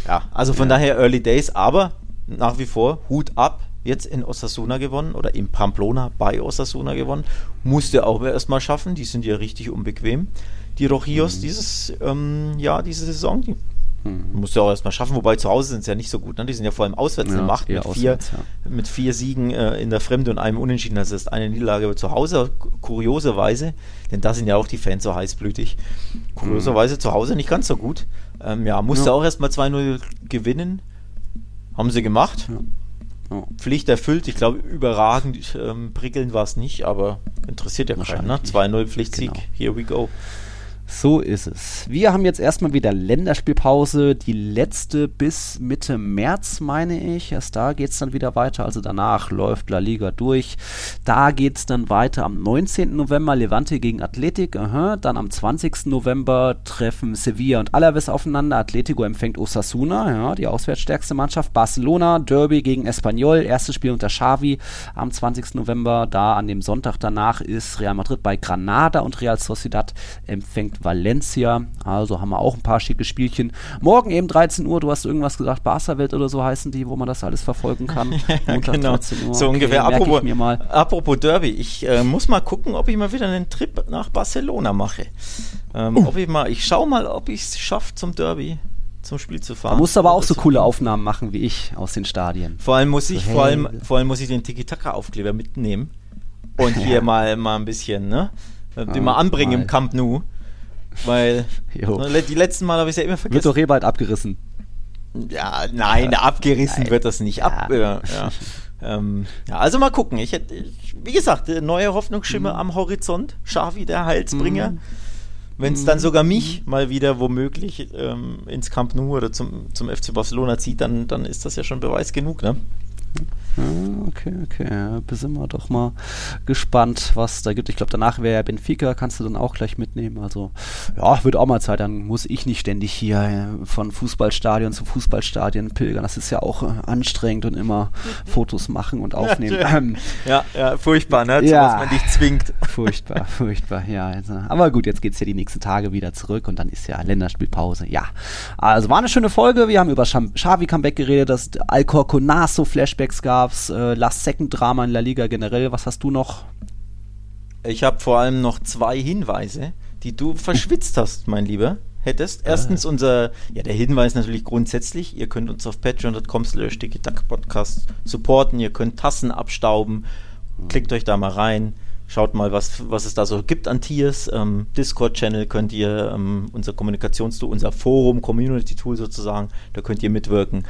ja, also von daher Early Days, aber nach wie vor Hut ab. Jetzt in Osasuna gewonnen oder in Pamplona bei Osasuna gewonnen. Musste auch erstmal schaffen. Die sind ja richtig unbequem. Die Rojillos dieses ähm, Jahr, diese Saison, die musste auch erstmal schaffen. Wobei zu Hause sind sie ja nicht so gut. Ne? Die sind ja vor allem auswärts Ja, eine Macht eher mit vier, auswärts, mit vier Siegen äh, in der Fremde und einem Unentschieden. Das ist eine Niederlage zu Hause, kurioserweise. Denn da sind ja auch die Fans so heißblütig. Kurioserweise zu Hause nicht ganz so gut. Ähm, ja, musste Ja. auch erstmal 2-0 gewinnen. Haben sie gemacht. Ja. Pflicht erfüllt. Ich glaube, überragend ähm, prickelnd war es nicht, aber interessiert ja keinen. Ne? Wahrscheinlich 2-0 Pflichtsieg. Genau. Here we go. So ist es. Wir haben jetzt erstmal wieder Länderspielpause, die letzte bis Mitte März, meine ich. Erst da geht es dann wieder weiter, also danach läuft La Liga durch. Da geht es dann weiter am 19. November Levante gegen Athletic. Aha. Dann am 20. November treffen Sevilla und Alaves aufeinander. Atletico empfängt Osasuna, ja, die auswärtsstärkste Mannschaft. Barcelona, Derby gegen Espanyol, erstes Spiel unter Xavi am 20. November. Da an dem Sonntag danach ist Real Madrid bei Granada und Real Sociedad empfängt Valencia. Also haben wir auch ein paar schicke Spielchen. Morgen eben 13 Uhr, du hast irgendwas gesagt, Barca-Welt oder so heißen die, wo man das alles verfolgen kann. Montag genau. 13 Uhr. So Okay, ungefähr. Apropos, apropos Derby, ich äh, muss mal gucken, ob ich mal wieder einen Trip nach Barcelona mache. Ähm, Oh. ob ich mal, ich schau mal, ob ich es schaffe zum Derby, zum Spiel zu fahren. Da musst du aber auch so coole Aufnahmen machen wie ich aus den Stadien. Vor allem muss ich, So, vor hey. allem, vor allem muss ich den Tiki-Taka-Aufkleber mitnehmen und hier Ja. mal, mal ein bisschen, ne, äh, den Ja, mal anbringen mal. im Camp Nou, weil ne, die letzten Mal habe ich es ja immer Wird vergessen. doch eh bald abgerissen. Ja, nein, abgerissen Nein. wird das nicht. Ab, Ja. ja. Ähm, ja, also mal gucken. Ich hätte, ich, wie gesagt, neue Hoffnungsschimmer mhm. am Horizont. Schafi, der Heilsbringer. Mhm. Wenn es dann mhm. sogar mich mal wieder womöglich ähm, ins Camp Nou oder zum, zum FC Barcelona zieht, dann, dann ist das ja schon Beweis genug, ne? Okay, okay. Ja, sind wir doch mal gespannt, was da gibt. Ich glaube, danach wäre ja Benfica, kannst du dann auch gleich mitnehmen. Also, ja, wird auch mal Zeit. Dann muss ich nicht ständig hier äh, von Fußballstadion zu Fußballstadion pilgern. Das ist ja auch äh, anstrengend und immer Fotos machen und aufnehmen. Ja, ähm, ja, ja, furchtbar, ne? Ja, was man dich zwingt. Furchtbar, furchtbar, ja. Also, aber gut, jetzt geht es ja die nächsten Tage wieder zurück und dann ist ja Länderspielpause. Ja, also war eine schöne Folge. Wir haben über Xavi Comeback geredet, dass Alcorconazo Flashbacks gab gab's äh, Last Second Drama in La Liga generell. Was hast du noch? Ich habe vor allem noch zwei Hinweise, die du verschwitzt hast, mein Lieber. Hättest. Erstens unser, ja, der Hinweis natürlich grundsätzlich, ihr könnt uns auf patreon.com slash podcast supporten, ihr könnt Tassen abstauben, klickt euch da mal rein, schaut mal, was, was es da so gibt an Tiers. Ähm, Discord-Channel könnt ihr, ähm, unser Kommunikationstool, unser Forum, Community-Tool sozusagen, da könnt ihr mitwirken.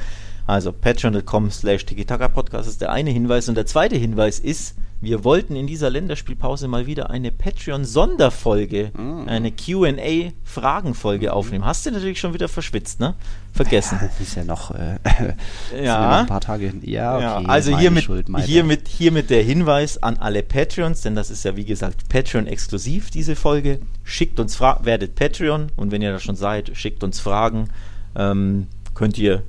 Also patreon.com slash Podcast ist der eine Hinweis. Und der zweite Hinweis ist, wir wollten in dieser Länderspielpause mal wieder eine Patreon-Sonderfolge, mm. eine QA-Fragenfolge mm. aufnehmen. Hast du natürlich schon wieder verschwitzt, ne? Vergessen. Ja, ist ja noch, äh, ja. noch ein paar Tage hin. Ja, okay, ja, also hiermit, Schuld, hiermit, hiermit der Hinweis an alle Patreons, denn das ist ja wie gesagt Patreon-exklusiv, diese Folge. Schickt uns Fragen, werdet Patreon und wenn ihr da schon seid, schickt uns Fragen. Ähm, könnt ihr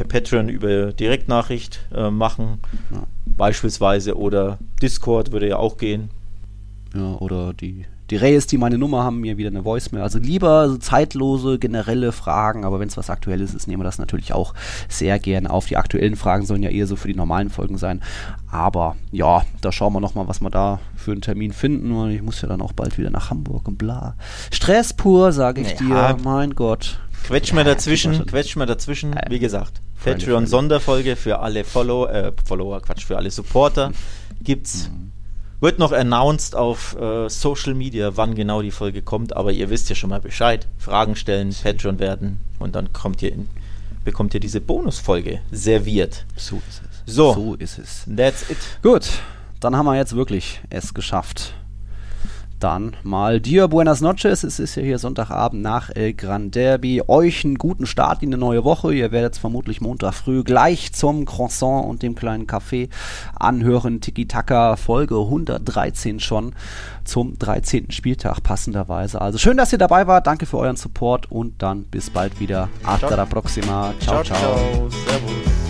per Patreon über Direktnachricht äh, machen, ja. beispielsweise, oder Discord würde ja auch gehen. Ja, oder die, die Reyes, die meine Nummer haben, mir wieder eine Voicemail. Also lieber so zeitlose, generelle Fragen, aber wenn es was Aktuelles ist, nehmen wir das natürlich auch sehr gerne auf. Die aktuellen Fragen sollen ja eher so für die normalen Folgen sein. Aber ja, da schauen wir nochmal, was wir da für einen Termin finden. Und ich muss ja dann auch bald wieder nach Hamburg und bla. Stress pur, sage ich ja. dir. Mein Gott. Quetsch mir dazwischen, quetsch mir dazwischen, wie gesagt. Patreon-Sonderfolge für alle Follow, äh, Follower, Quatsch, für alle Supporter gibt's. Mhm. Wird noch announced auf äh, Social Media, wann genau die Folge kommt, aber ihr wisst ja schon mal Bescheid. Fragen stellen, Patreon werden und dann kommt ihr in, bekommt ihr diese Bonusfolge serviert. So ist es. So, so ist es. That's it. Gut, dann haben wir jetzt wirklich es geschafft dann mal dir buenas noches. Es ist ja hier Sonntagabend nach El Gran Derby. Euch einen guten Start in eine neue Woche. Ihr werdet es vermutlich Montag früh gleich zum Croissant und dem kleinen Kaffee anhören. Tiki Taka Folge 113 schon zum 13. Spieltag passenderweise. Also schön, dass ihr dabei wart. Danke für euren Support und dann bis bald wieder. Hasta la próxima. ciao. ciao. ciao. Servus.